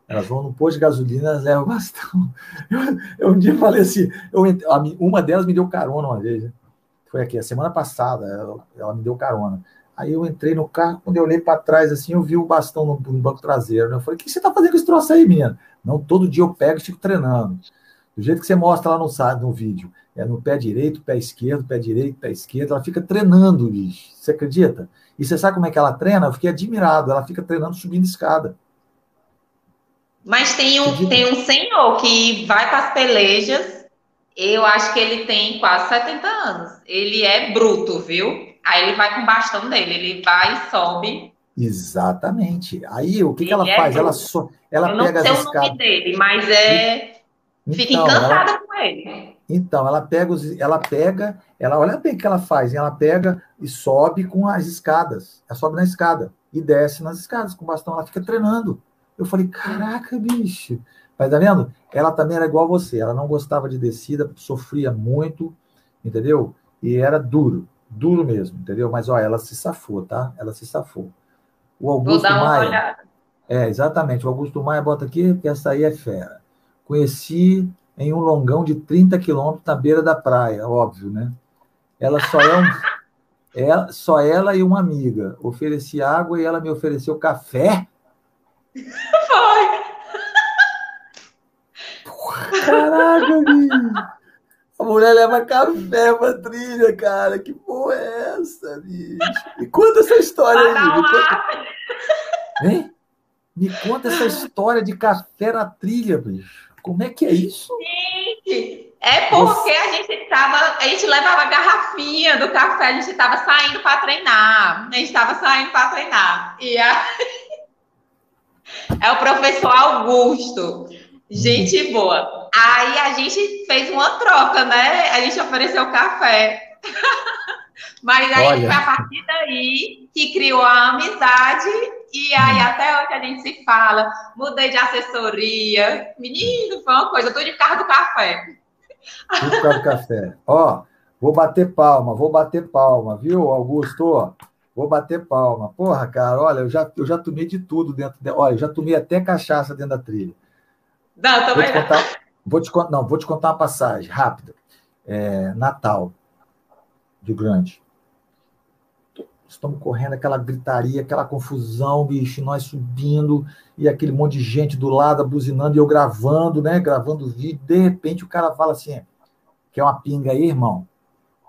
Elas vão no posto de gasolina, elas levam o bastão. Eu, um dia falei assim, eu, uma delas me deu carona uma vez, né? foi aqui, a semana passada, ela, ela me deu carona. Aí eu entrei no carro, quando eu olhei para trás, assim, eu vi o bastão no, no banco traseiro. Né? Eu falei, o que você está fazendo com esse troço aí, menina? Não, todo dia eu pego e fico treinando. Do jeito que você mostra lá no, no vídeo. É no pé direito, pé esquerdo, pé direito, pé esquerdo. Ela fica treinando, bicho. Você acredita? E você sabe como é que ela treina? Eu fiquei admirado. Ela fica treinando subindo escada. Mas tem um, tem um senhor que vai para as pelejas. Eu acho que ele tem quase 70 anos. Ele é bruto, viu? Aí ele vai com o bastão dele, ele vai e sobe. Exatamente. Aí o que, que ela é faz? Ela, so, ela Eu pega não sei o nome dele, mas é. Então, Fica encantada ela... com ele. Então, ela pega, os, ela pega, ela olha bem o que ela faz, ela pega e sobe com as escadas. Ela sobe na escada e desce nas escadas com o bastão, ela fica treinando. Eu falei, caraca, bicho. Mas tá vendo? Ela também era igual a você, ela não gostava de descida, sofria muito, entendeu? E era duro duro mesmo, entendeu? Mas, olha, ela se safou, tá? Ela se safou. O Augusto Vou dar uma Maia, olhada. É, exatamente. O Augusto Maia bota aqui, porque essa aí é fera. Conheci em um longão de 30 quilômetros na beira da praia, óbvio, né? Ela só é um. Ela, só ela e uma amiga. Ofereci água e ela me ofereceu café. Foi! Caraca, bicho! A mulher leva café pra trilha, cara. Que porra é essa, bicho? Me conta essa história aí. Me conta... Hein? Me conta essa história de café na trilha, bicho. Como é que é isso? Gente, é porque a gente tava, a gente levava a garrafinha do café, a gente tava saindo para treinar. A gente tava saindo para treinar. E aí... é o professor Augusto. Gente boa. Aí a gente fez uma troca, né? A gente ofereceu café. Mas aí Olha. foi a partir daí que criou a amizade e aí até hoje a gente se fala. Mudei de assessoria. Menino, foi uma coisa, eu tô de carro do café. Tô de carro do café. Ó, vou bater palma, vou bater palma, viu, Augusto? Vou bater palma. Porra, cara, olha, eu já, eu já tomei de tudo dentro de... Olha, eu já tomei até cachaça dentro da trilha. Não, também vou te contar, vou te, não, vou te contar uma passagem rápida. É, Natal, de Grande. Estamos correndo aquela gritaria, aquela confusão, bicho, nós subindo e aquele monte de gente do lado buzinando e eu gravando, né? Gravando o vídeo. De repente o cara fala assim: quer uma pinga aí, irmão?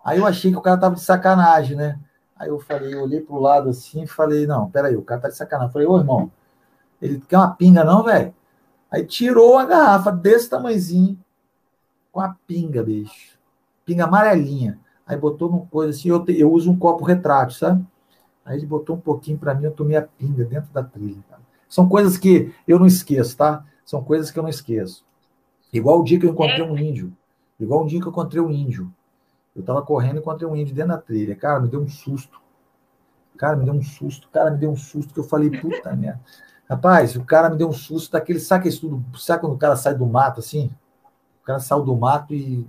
Aí eu achei que o cara tava de sacanagem, né? Aí eu falei, eu olhei pro lado assim e falei: não, peraí, o cara tá de sacanagem. Eu falei, ô irmão, ele quer uma pinga, não, velho? Aí tirou a garrafa desse tamanhozinho, com a pinga, bicho. Pinga amarelinha. Aí botou numa coisa assim, eu, te, eu uso um copo retrátil, sabe? Aí ele botou um pouquinho para mim, eu tomei a pinga dentro da trilha. Cara. São coisas que eu não esqueço, tá? São coisas que eu não esqueço. Igual o dia que eu encontrei um índio. Igual o dia que eu encontrei um índio. Eu tava correndo e encontrei um índio dentro da trilha. Cara, me deu um susto. Cara, me deu um susto. Cara, me deu um susto que eu falei, puta merda. Rapaz, o cara me deu um susto daquele. Sabe isso tudo? Sabe quando o cara sai do mato assim? O cara saiu do mato e.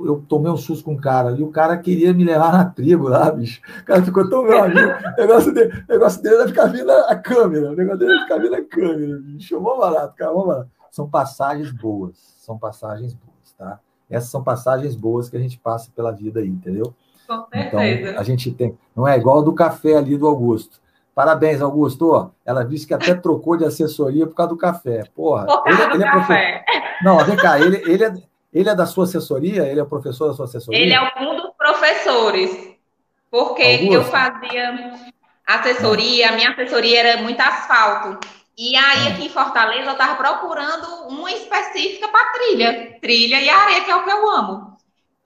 Eu tomei um susto com o cara. E o cara queria me levar na tribo lá, bicho. O cara ficou tão meu amigo. O negócio dele, negócio dele é ficar vindo a câmera. O negócio dele é ficar vindo a câmera, bicho. Mó barato, cara, mó barato. São passagens boas. São passagens boas, tá? Essas são passagens boas que a gente passa pela vida aí, entendeu? Com então, certeza. Então, a gente tem. Não é igual do café ali do Augusto. Parabéns, Augusto. Ela disse que até trocou de assessoria por causa do café. Porra. Ele, do ele é café. É Não, vem cá, ele, ele, é, ele é da sua assessoria? Ele é o professor da sua assessoria? Ele é um dos professores. Porque Augusto. eu fazia assessoria, a minha assessoria era muito asfalto. E aí, aqui em Fortaleza, eu estava procurando uma específica para trilha. Trilha e areia, que é o que eu amo.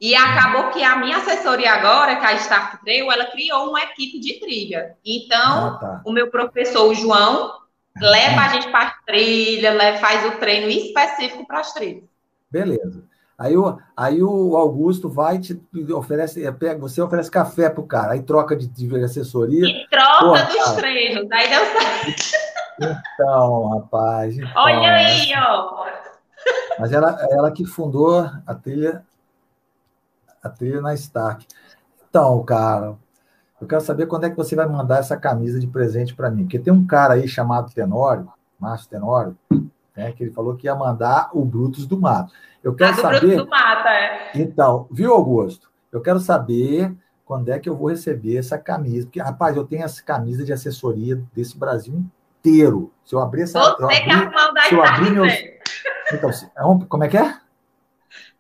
E acabou que a minha assessoria agora, que é a Start Trail, ela criou uma equipe de trilha. Então, ah, tá. o meu professor, o João, leva a gente para trilha, faz o treino específico para as trilhas. Beleza. Aí o, aí o Augusto vai te oferece, é, pega, você oferece café pro cara, aí troca de, de assessoria. E troca Pô, dos cara. treinos, aí deu certo. Então, rapaz. Então, Olha aí, ó. Mas ela, ela que fundou a trilha a trilha na Stark. Então, cara, eu quero saber quando é que você vai mandar essa camisa de presente para mim. Porque tem um cara aí chamado Tenório, Márcio Tenório, né, que ele falou que ia mandar o Brutus do Mato. Eu quero ah, do saber. Brutus do Mato, é. Então, viu, Augusto? Eu quero saber quando é que eu vou receber essa camisa. Porque, rapaz, eu tenho essa camisa de assessoria desse Brasil inteiro. Se eu abrir essa. Você eu abrir, se eu abrir meus... Então, é como é que é?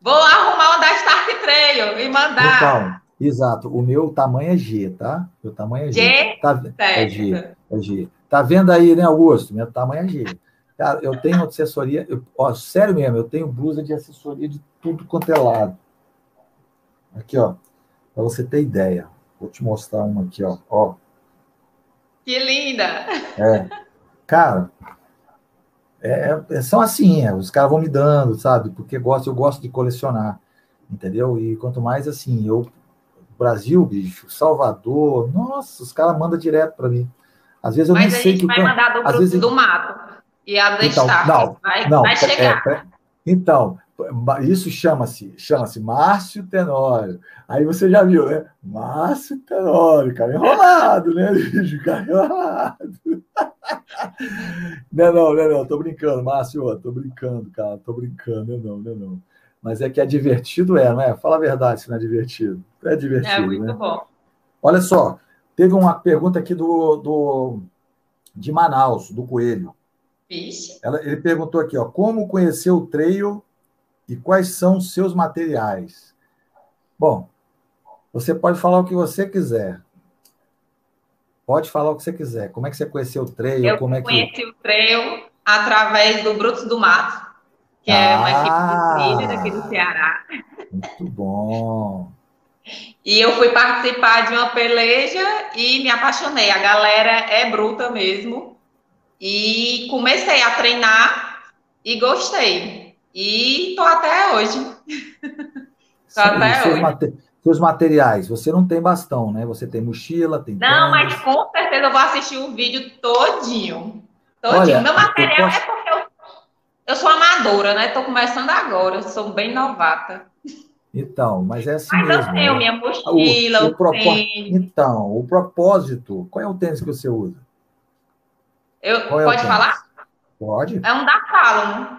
Vou arrumar uma da Stark Trail e mandar. Então, exato. O meu tamanho é G, tá? Meu tamanho é G. G? Tá, é G. É G. Tá vendo aí, né, Augusto? Meu tamanho é G. Cara, eu tenho assessoria. Eu, ó, sério mesmo, eu tenho blusa de assessoria de tudo quanto é lado. Aqui, ó. Pra você ter ideia. Vou te mostrar uma aqui, ó. ó. Que linda! É. Cara, é, é, são assim, é, os caras vão me dando, sabe? Porque gosto, eu gosto de colecionar, entendeu? E quanto mais assim, eu Brasil, bicho, Salvador, nossa, os caras mandam direto para mim. Às vezes eu Mas nem sei que. Mas a gente vai mandar do grupo vezes... do mato e a então, não, vai, não, vai chegar. É, então, isso chama-se chama-se Márcio Tenório. Aí você já viu, né? Márcio Tenório, cara enrolado, né, bicho? Cara enrolado. Não, não, não, não, tô brincando, Márcio, tô brincando, cara, tô brincando, não, não, não. Mas é que é divertido, é, não é? Fala a verdade se não é divertido. É divertido. É muito né? bom. Olha só, teve uma pergunta aqui do, do de Manaus, do Coelho. Vixe. Ela, ele perguntou aqui, ó, como conhecer o trail e quais são os seus materiais? Bom, você pode falar o que você quiser. Pode falar o que você quiser. Como é que você conheceu o trail? Eu como é conheci que... o trail através do Brutos do Mato, que ah, é uma equipe de ah! trilha daqui do Ceará. Muito bom. E eu fui participar de uma peleja e me apaixonei. A galera é bruta mesmo. E comecei a treinar e gostei. E tô até hoje. tô até hoje. Seus materiais, você não tem bastão, né? Você tem mochila, tem. Não, mas com certeza eu vou assistir o vídeo todinho. Todinho. Olha, Meu material posso... é porque eu, eu sou amadora, né? Tô começando agora, sou bem novata. Então, mas é assim mas mesmo. Mas eu tenho né? minha mochila, o, o, o propó... Então, o propósito, qual é o tênis que você usa? Eu, é pode falar? Pode. É um da Salomon.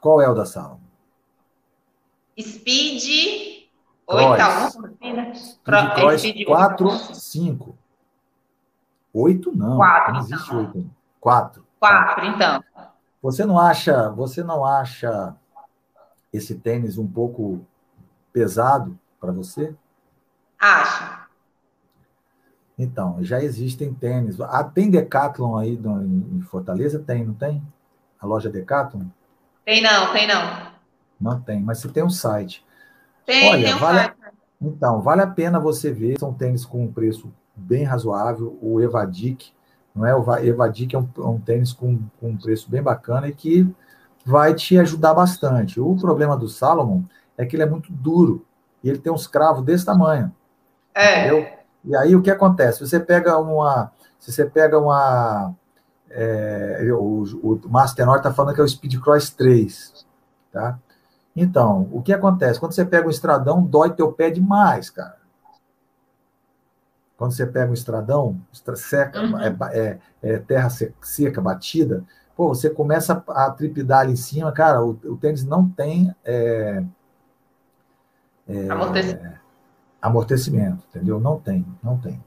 Qual é o da Salomon? Speed Oito, tá Cross 4, 5. Oito não. Quatro, não existe então. oito. Quatro. Quatro, então. Você não acha, você não acha esse tênis um pouco pesado para você? Acho. Então, já existem tênis. Ah, tem Decathlon aí em Fortaleza? Tem, não tem? A loja Decathlon? Tem não, tem não. Não tem, mas você tem um site. Tem, Olha, tem um vale, Então, vale a pena você ver. São tênis com um preço bem razoável, o Evadic, não é? O Evadic é um, é um tênis com, com um preço bem bacana e que vai te ajudar bastante. O problema do Salomon é que ele é muito duro e ele tem uns cravos desse tamanho. É. Entendeu? E aí o que acontece? Você pega uma, se você pega uma, é, o, o Master está falando que é o Speed Cross 3, tá? Então, o que acontece? Quando você pega um estradão, dói teu pé demais, cara. Quando você pega um estradão, seca, uhum. é, é, é, terra seca, batida, pô, você começa a tripidar ali em cima, cara, o, o tênis não tem é, é, amortecimento. entendeu? Não tem, não tem.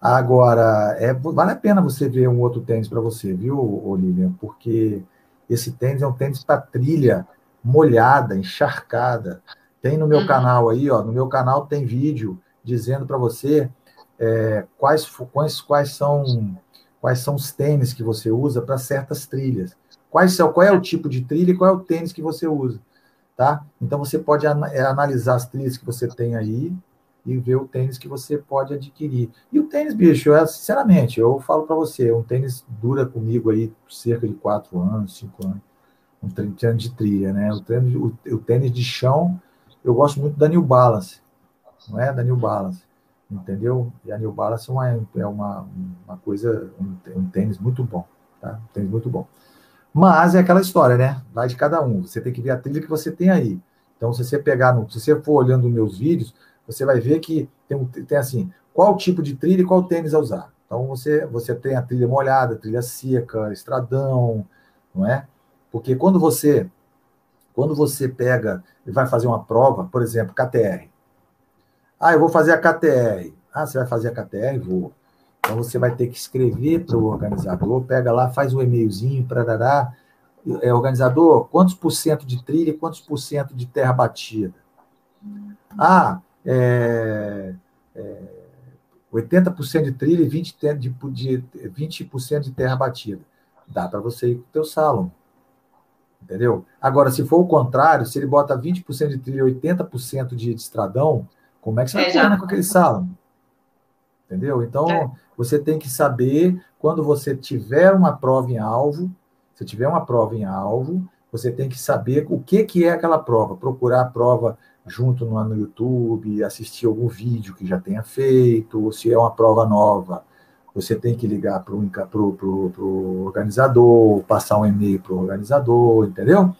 Agora, é, vale a pena você ver um outro tênis para você, viu, Olivia? Porque esse tênis é um tênis para trilha molhada, encharcada. Tem no meu uhum. canal aí, ó, no meu canal tem vídeo dizendo para você é, quais, quais, quais, são, quais são os tênis que você usa para certas trilhas. Quais são, qual é o tipo de trilha e qual é o tênis que você usa. Tá? Então você pode é, analisar as trilhas que você tem aí e ver o tênis que você pode adquirir. E o tênis, bicho, é, sinceramente, eu falo para você, um tênis dura comigo aí cerca de quatro anos, cinco anos um tênis de trilha, né? O tênis, o, o, tênis de chão, eu gosto muito da New Balance, não é? Da New Balance, entendeu? E a New Balance é uma, é uma, uma coisa, um, um tênis muito bom, tá? Um tênis muito bom. Mas é aquela história, né? Vai de cada um. Você tem que ver a trilha que você tem aí. Então, se você pegar, no, se você for olhando meus vídeos, você vai ver que tem, tem assim, qual tipo de trilha e qual tênis a usar. Então, você, você tem a trilha molhada, trilha seca, estradão, não é? Porque quando você quando você pega e vai fazer uma prova, por exemplo, KTR. Ah, eu vou fazer a KTR. Ah, você vai fazer a KTR? Vou. Então você vai ter que escrever para o organizador, pega lá, faz um e-mailzinho para. É, organizador, quantos por cento de trilha quantos por cento de terra batida? Ah, é, é, 80% de trilha e 20%, de, de, 20 de terra batida. Dá para você ir com o teu salão. Entendeu? Agora, se for o contrário, se ele bota 20% de trilha e 80% de estradão, como é que você vai é, com aquele salão? Entendeu? Então, é. você tem que saber, quando você tiver uma prova em alvo, se tiver uma prova em alvo, você tem que saber o que, que é aquela prova. Procurar a prova junto no, no YouTube, assistir algum vídeo que já tenha feito, ou se é uma prova nova, você tem que ligar para o organizador, passar um e-mail para o organizador, entendeu?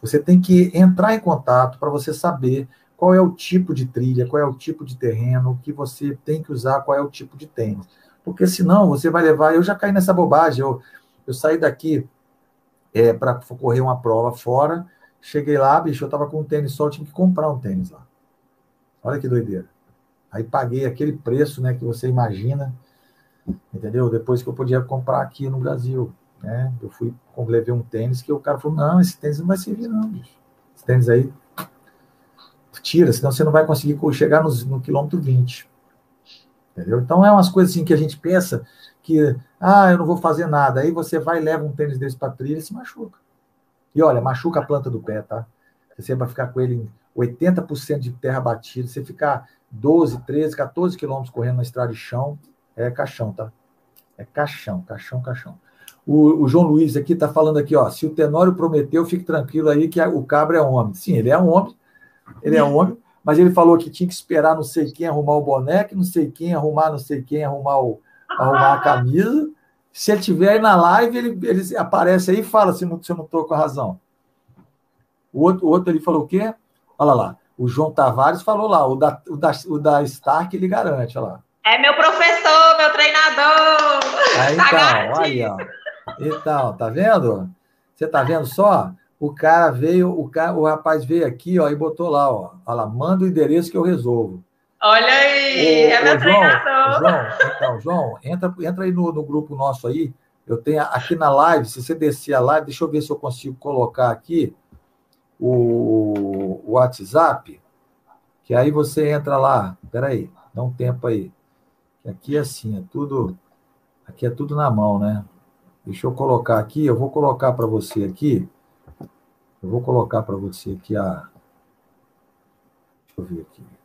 Você tem que entrar em contato para você saber qual é o tipo de trilha, qual é o tipo de terreno que você tem que usar, qual é o tipo de tênis. Porque senão você vai levar. Eu já caí nessa bobagem. Eu, eu saí daqui é, para correr uma prova fora. Cheguei lá, bicho, eu estava com um tênis só, eu tinha que comprar um tênis lá. Olha que doideira. Aí paguei aquele preço né, que você imagina entendeu? Depois que eu podia comprar aqui no Brasil, né? Eu fui, levei um tênis que o cara falou, não, esse tênis não vai servir não, bicho. Esse tênis aí, tira, senão você não vai conseguir chegar no, no quilômetro 20. Entendeu? Então, é umas coisas assim que a gente pensa que, ah, eu não vou fazer nada. Aí você vai e leva um tênis desse para trilha e se machuca. E olha, machuca a planta do pé, tá? Você vai ficar com ele em 80% de terra batida, você ficar 12, 13, 14 quilômetros correndo na estrada de chão, é caixão, tá? É caixão, caixão, caixão. O, o João Luiz aqui está falando aqui, ó. Se o Tenório prometeu, fique tranquilo aí que a, o cabra é homem. Sim, ele é um homem, ele é um homem, mas ele falou que tinha que esperar não sei quem arrumar o boneco, não sei quem arrumar, não sei quem arrumar, o, arrumar a camisa. Se ele estiver aí na live, ele, ele aparece aí e fala se, não, se eu não estou com a razão. O outro, o outro ele falou o quê? Olha lá. O João Tavares falou lá, o da, o da, o da Stark ele garante, olha lá. É meu professor, meu treinador. Aí, tá então, aí, ó. Então, tá vendo? Você tá vendo só? O cara veio, o, cara, o rapaz veio aqui, ó, e botou lá, ó. Olha lá, manda o endereço que eu resolvo. Olha aí, o, é meu João, treinador. João, então, João, entra, entra aí no, no grupo nosso aí. Eu tenho aqui na live, se você descer a live, deixa eu ver se eu consigo colocar aqui o, o WhatsApp, que aí você entra lá. Peraí, dá um tempo aí. Aqui é assim, é tudo. Aqui é tudo na mão, né? Deixa eu colocar aqui, eu vou colocar para você aqui. Eu vou colocar para você aqui a. Deixa eu ver aqui.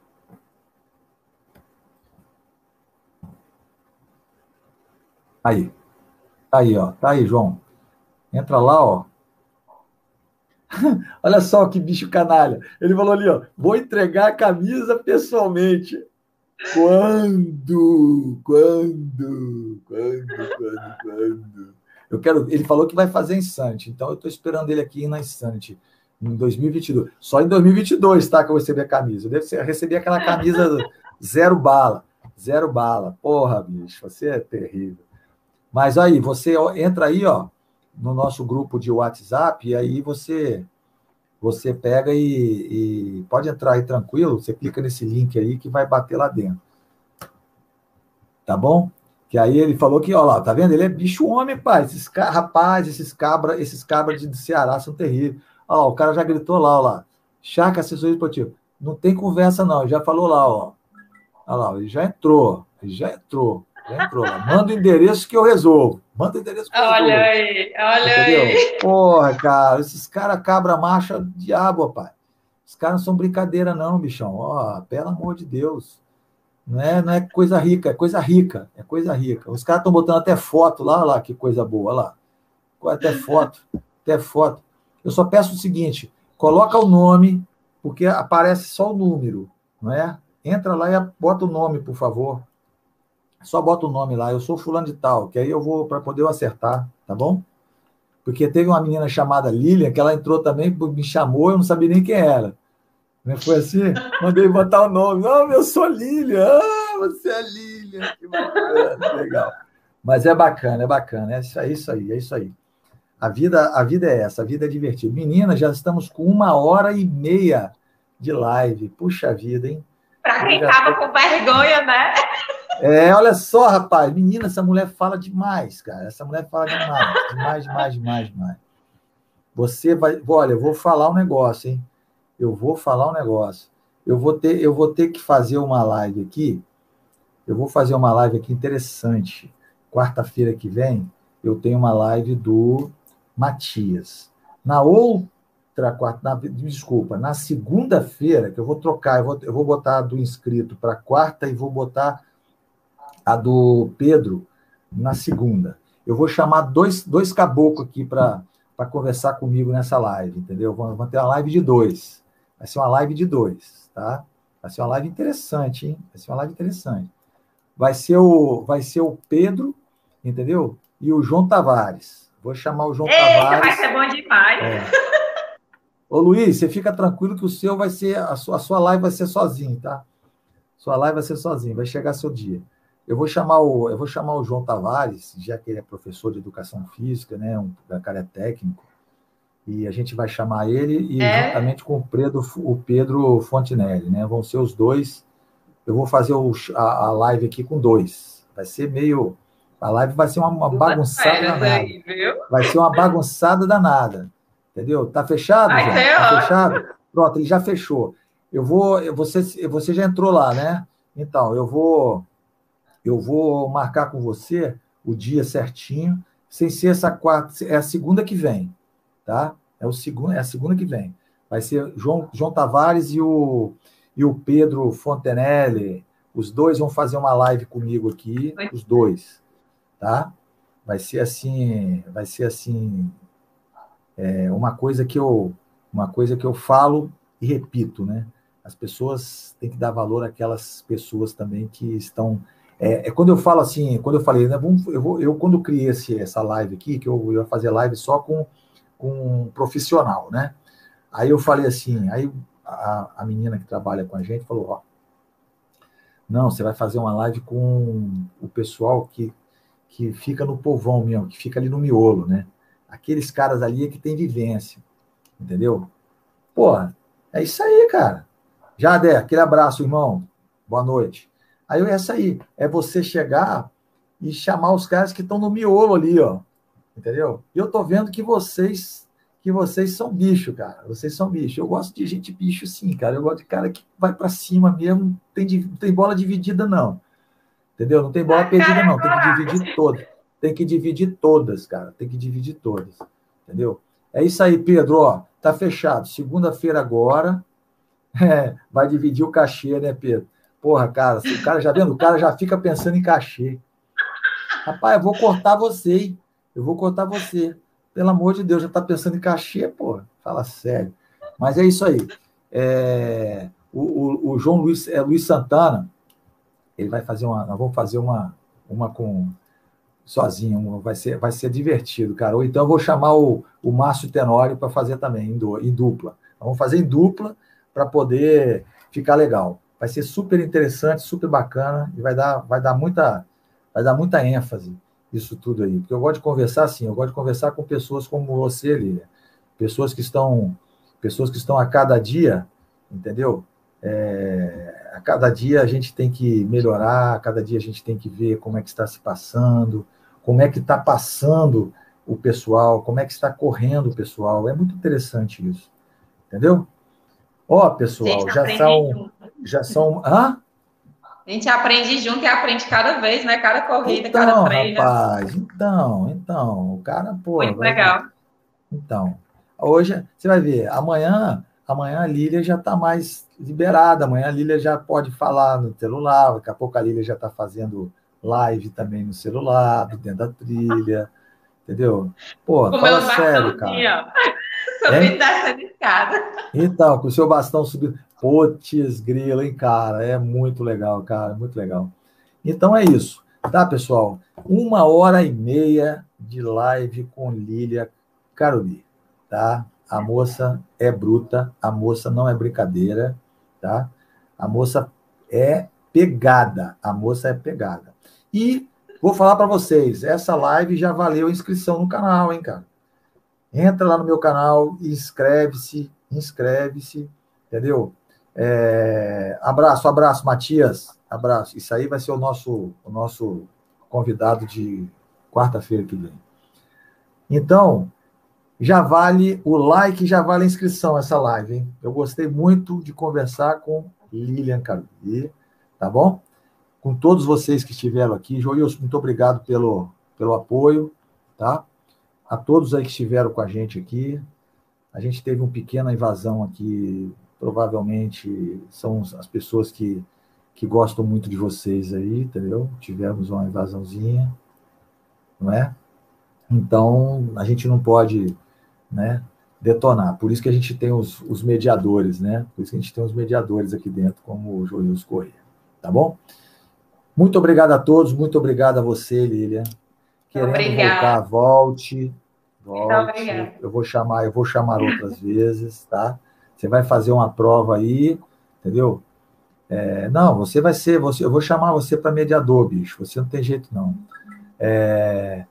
Aí. Tá aí, ó. Tá aí, João. Entra lá, ó. Olha só que bicho canalha. Ele falou ali, ó. Vou entregar a camisa pessoalmente. Quando? Quando? Quando? Quando? Quando? Eu quero. Ele falou que vai fazer em Sante, então eu estou esperando ele aqui na Sante em 2022. Só em 2022, tá? Que eu recebi a camisa. Eu devo receber aquela camisa zero bala. Zero bala. Porra, bicho, você é terrível. Mas aí, você entra aí, ó, no nosso grupo de WhatsApp, e aí você você pega e, e, pode entrar aí tranquilo, você clica nesse link aí que vai bater lá dentro. Tá bom? Que aí ele falou que, ó lá, tá vendo? Ele é bicho homem, pai. Esses rapaz, esses cabra, esses cabras de Ceará são terríveis. Ó, o cara já gritou lá, ó lá. Chaca assessoria esportiva. Não tem conversa, não. Ele já falou lá, ó. Olha lá, ele já entrou. Ele já entrou. Já entrou lá. Manda o endereço que eu resolvo. Manda o endereço que eu resolvo. Olha aí, olha Entendeu? aí. Porra, cara, esses caras cabra marcha diabo, pai. Os caras não são brincadeira, não, bichão. Ó, pelo amor de Deus. Não é, não é coisa rica, é coisa rica. É coisa rica. Os caras estão botando até foto lá, lá, que coisa boa, lá. Até foto, até foto. Eu só peço o seguinte: coloca o nome, porque aparece só o número, não é? Entra lá e bota o nome, por favor. Só bota o nome lá, eu sou fulano de tal, que aí eu vou para poder eu acertar, tá bom? Porque teve uma menina chamada Lilian, que ela entrou também, me chamou, eu não sabia nem quem era. Né? Foi assim? Mandei botar o nome. Não, eu sou Lilian. Ah, você é Lilian. Que bacana, legal. Mas é bacana, é bacana. É isso, é isso aí, é isso aí. A vida, a vida é essa, a vida é divertida. Meninas, já estamos com uma hora e meia de live. Puxa vida, hein? Para quem estava tô... com vergonha, né? É, olha só, rapaz. Menina, essa mulher fala demais, cara. Essa mulher fala demais. Demais, demais, demais, demais. Você vai. Olha, eu vou falar um negócio, hein? Eu vou falar um negócio. Eu vou ter, eu vou ter que fazer uma live aqui. Eu vou fazer uma live aqui interessante. Quarta-feira que vem, eu tenho uma live do Matias. Na outra quarta, na, desculpa, na segunda-feira, que eu vou trocar, eu vou, eu vou botar do inscrito para quarta e vou botar a do Pedro na segunda. Eu vou chamar dois, dois caboclos aqui para conversar comigo nessa live, entendeu? Vamos ter uma live de dois. Vai ser uma live de dois, tá? Vai ser uma live interessante, hein? Vai ser uma live interessante. Vai ser o, vai ser o Pedro, entendeu? E o João Tavares. Vou chamar o João Eita, Tavares. Vai ser bom demais. É. Ô, Luiz, você fica tranquilo que o seu vai ser, a sua, a sua live vai ser sozinho, tá? Sua live vai ser sozinho, vai chegar seu dia. Eu vou chamar o, eu vou chamar o João Tavares, já que ele é professor de educação física, né? Um cara é técnico e a gente vai chamar ele e é. juntamente com o Pedro, o Pedro Fontinelli, né? Vão ser os dois. Eu vou fazer o, a, a, live aqui com dois. Vai ser meio. A live vai ser uma, uma bagunçada danada. Vai ser uma bagunçada danada. Entendeu? Tá fechado? Vai? Tá fechado? Pronto, ele já fechou. Eu vou. Você, você já entrou lá, né? Então, eu vou. Eu vou marcar com você o dia certinho, sem ser essa quarta, é a segunda que vem tá? É, o segundo, é a segunda que vem. Vai ser João, João Tavares e o, e o Pedro Fontenelle. Os dois vão fazer uma live comigo aqui, os dois, tá? Vai ser assim, vai ser assim, é, uma coisa que eu, uma coisa que eu falo e repito, né? As pessoas têm que dar valor àquelas pessoas também que estão é, é, quando eu falo assim, quando eu falei, né, eu, vou, eu quando criei esse, essa live aqui, que eu ia fazer live só com com um profissional, né? Aí eu falei assim, aí a, a menina que trabalha com a gente falou, ó, não, você vai fazer uma live com o pessoal que, que fica no povão mesmo, que fica ali no miolo, né? Aqueles caras ali é que tem vivência, entendeu? Porra, é isso aí, cara. Jadé, aquele abraço, irmão. Boa noite. Aí é essa aí, é você chegar e chamar os caras que estão no miolo ali, ó entendeu? E eu tô vendo que vocês que vocês são bicho, cara. Vocês são bicho. Eu gosto de gente bicho, sim, cara. Eu gosto de cara que vai para cima mesmo. Tem, não tem bola dividida, não. Entendeu? Não tem bola perdida, não. Tem que dividir todas. Tem que dividir todas, cara. Tem que dividir todas. Entendeu? É isso aí, Pedro. Ó, tá fechado. Segunda-feira agora. É, vai dividir o cachê, né, Pedro? Porra, cara, o cara já vendo? O cara já fica pensando em cachê. Rapaz, eu vou cortar você, hein? Eu vou cortar você. Pelo amor de Deus, já está pensando em cachê, pô. Fala sério. Mas é isso aí. É, o, o, o, João Luiz, é, Luiz Santana, ele vai fazer uma. Nós vamos fazer uma, uma com sozinho, vai ser, vai ser divertido, cara. Ou então eu vou chamar o, o Márcio Tenório para fazer também, em, do, em dupla. Vamos fazer em dupla para poder ficar legal. Vai ser super interessante, super bacana e vai dar, vai dar muita, vai dar muita ênfase isso tudo aí. Porque eu gosto de conversar assim, eu gosto de conversar com pessoas como você, Lília. Pessoas que estão, pessoas que estão a cada dia, entendeu? É, a cada dia a gente tem que melhorar, a cada dia a gente tem que ver como é que está se passando, como é que está passando o pessoal, como é que está correndo o pessoal. É muito interessante isso. Entendeu? Ó, pessoal, já são. Já são. Hã? A gente aprende junto e aprende cada vez, né? Cada corrida, então, cada treino. Rapaz, então, então, o cara, pô. Muito legal. Ver. Então, hoje, você vai ver, amanhã, amanhã a Lília já está mais liberada, amanhã a Lília já pode falar no celular, daqui a pouco a Lília já está fazendo live também no celular, dentro da trilha, entendeu? Pô, fala sério, cara. Subindo dessa escada. Então, com o seu bastão subindo. Putz, grilo, hein, cara? É muito legal, cara, muito legal. Então é isso, tá, pessoal? Uma hora e meia de live com Lília Caroli, tá? A moça é bruta, a moça não é brincadeira, tá? A moça é pegada, a moça é pegada. E vou falar para vocês, essa live já valeu inscrição no canal, hein, cara? Entra lá no meu canal, inscreve-se, inscreve-se, entendeu? É, abraço, abraço, Matias. Abraço. Isso aí vai ser o nosso, o nosso convidado de quarta-feira que vem. Então, já vale o like, já vale a inscrição essa live, hein? Eu gostei muito de conversar com Lilian Carbi, tá bom? Com todos vocês que estiveram aqui. Joilson, muito obrigado pelo, pelo apoio, tá? A todos aí que estiveram com a gente aqui. A gente teve uma pequena invasão aqui provavelmente são as pessoas que, que gostam muito de vocês aí, entendeu? Tivemos uma invasãozinha, não é? Então, a gente não pode, né, detonar. Por isso que a gente tem os, os mediadores, né? Por isso que a gente tem os mediadores aqui dentro, como o Joilson Corrêa, tá bom? Muito obrigado a todos, muito obrigado a você, Lilian. Querendo Obrigada. voltar, volte. Volte. Eu vou chamar, eu vou chamar outras vezes, tá? Você vai fazer uma prova aí, entendeu? É, não, você vai ser, você, eu vou chamar você para mediador, bicho. Você não tem jeito, não. É,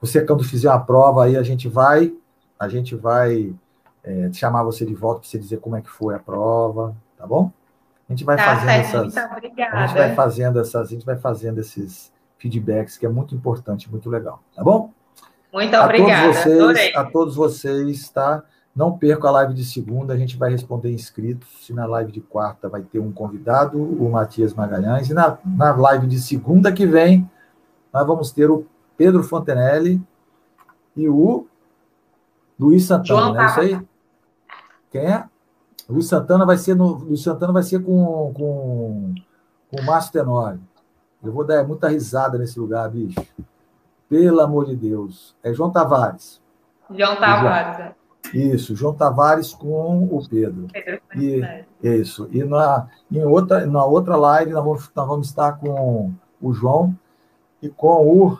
você, quando fizer uma prova aí, a gente vai, a gente vai é, chamar você de volta para você dizer como é que foi a prova, tá bom? A gente vai tá, fazendo essas. A gente vai fazendo essas, a gente vai fazendo esses feedbacks que é muito importante, muito legal, tá bom? Muito obrigada. A todos vocês, a todos vocês, tá? Não perca a live de segunda, a gente vai responder inscritos. Se na live de quarta vai ter um convidado, o Matias Magalhães. E na, na live de segunda que vem, nós vamos ter o Pedro Fontenelle e o Luiz Santana, João, não é isso aí? Quem é? Luiz Santana vai ser no, Luiz Santana vai ser com, com, com o Márcio Tenório. Eu vou dar muita risada nesse lugar, bicho. Pelo amor de Deus. É João Tavares. João Tavares. É. Isso, João Tavares com o Pedro. Pedro e, isso. E na, em outra, na outra live nós vamos, nós vamos estar com o João e com o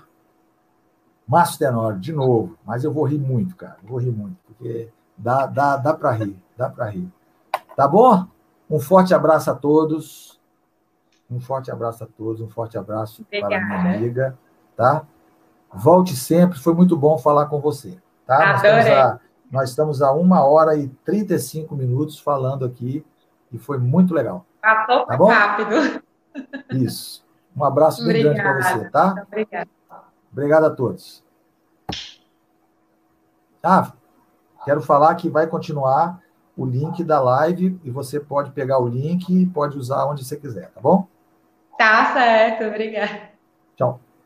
Márcio Tenório, de novo. Mas eu vou rir muito, cara. Vou rir muito, porque dá, dá, dá para rir, dá para rir. Tá bom? Um forte abraço a todos. Um forte abraço a todos, um forte abraço Obrigada. para minha amiga, tá? Volte sempre, foi muito bom falar com você, tá? Adorei. Nós nós estamos a uma hora e 35 minutos falando aqui e foi muito legal. Passou tá bom? rápido. Isso. Um abraço bem grande para você, tá? Obrigada. Obrigado a todos. Ah, quero falar que vai continuar o link da live e você pode pegar o link e pode usar onde você quiser, tá bom? Tá certo, obrigada. Tchau.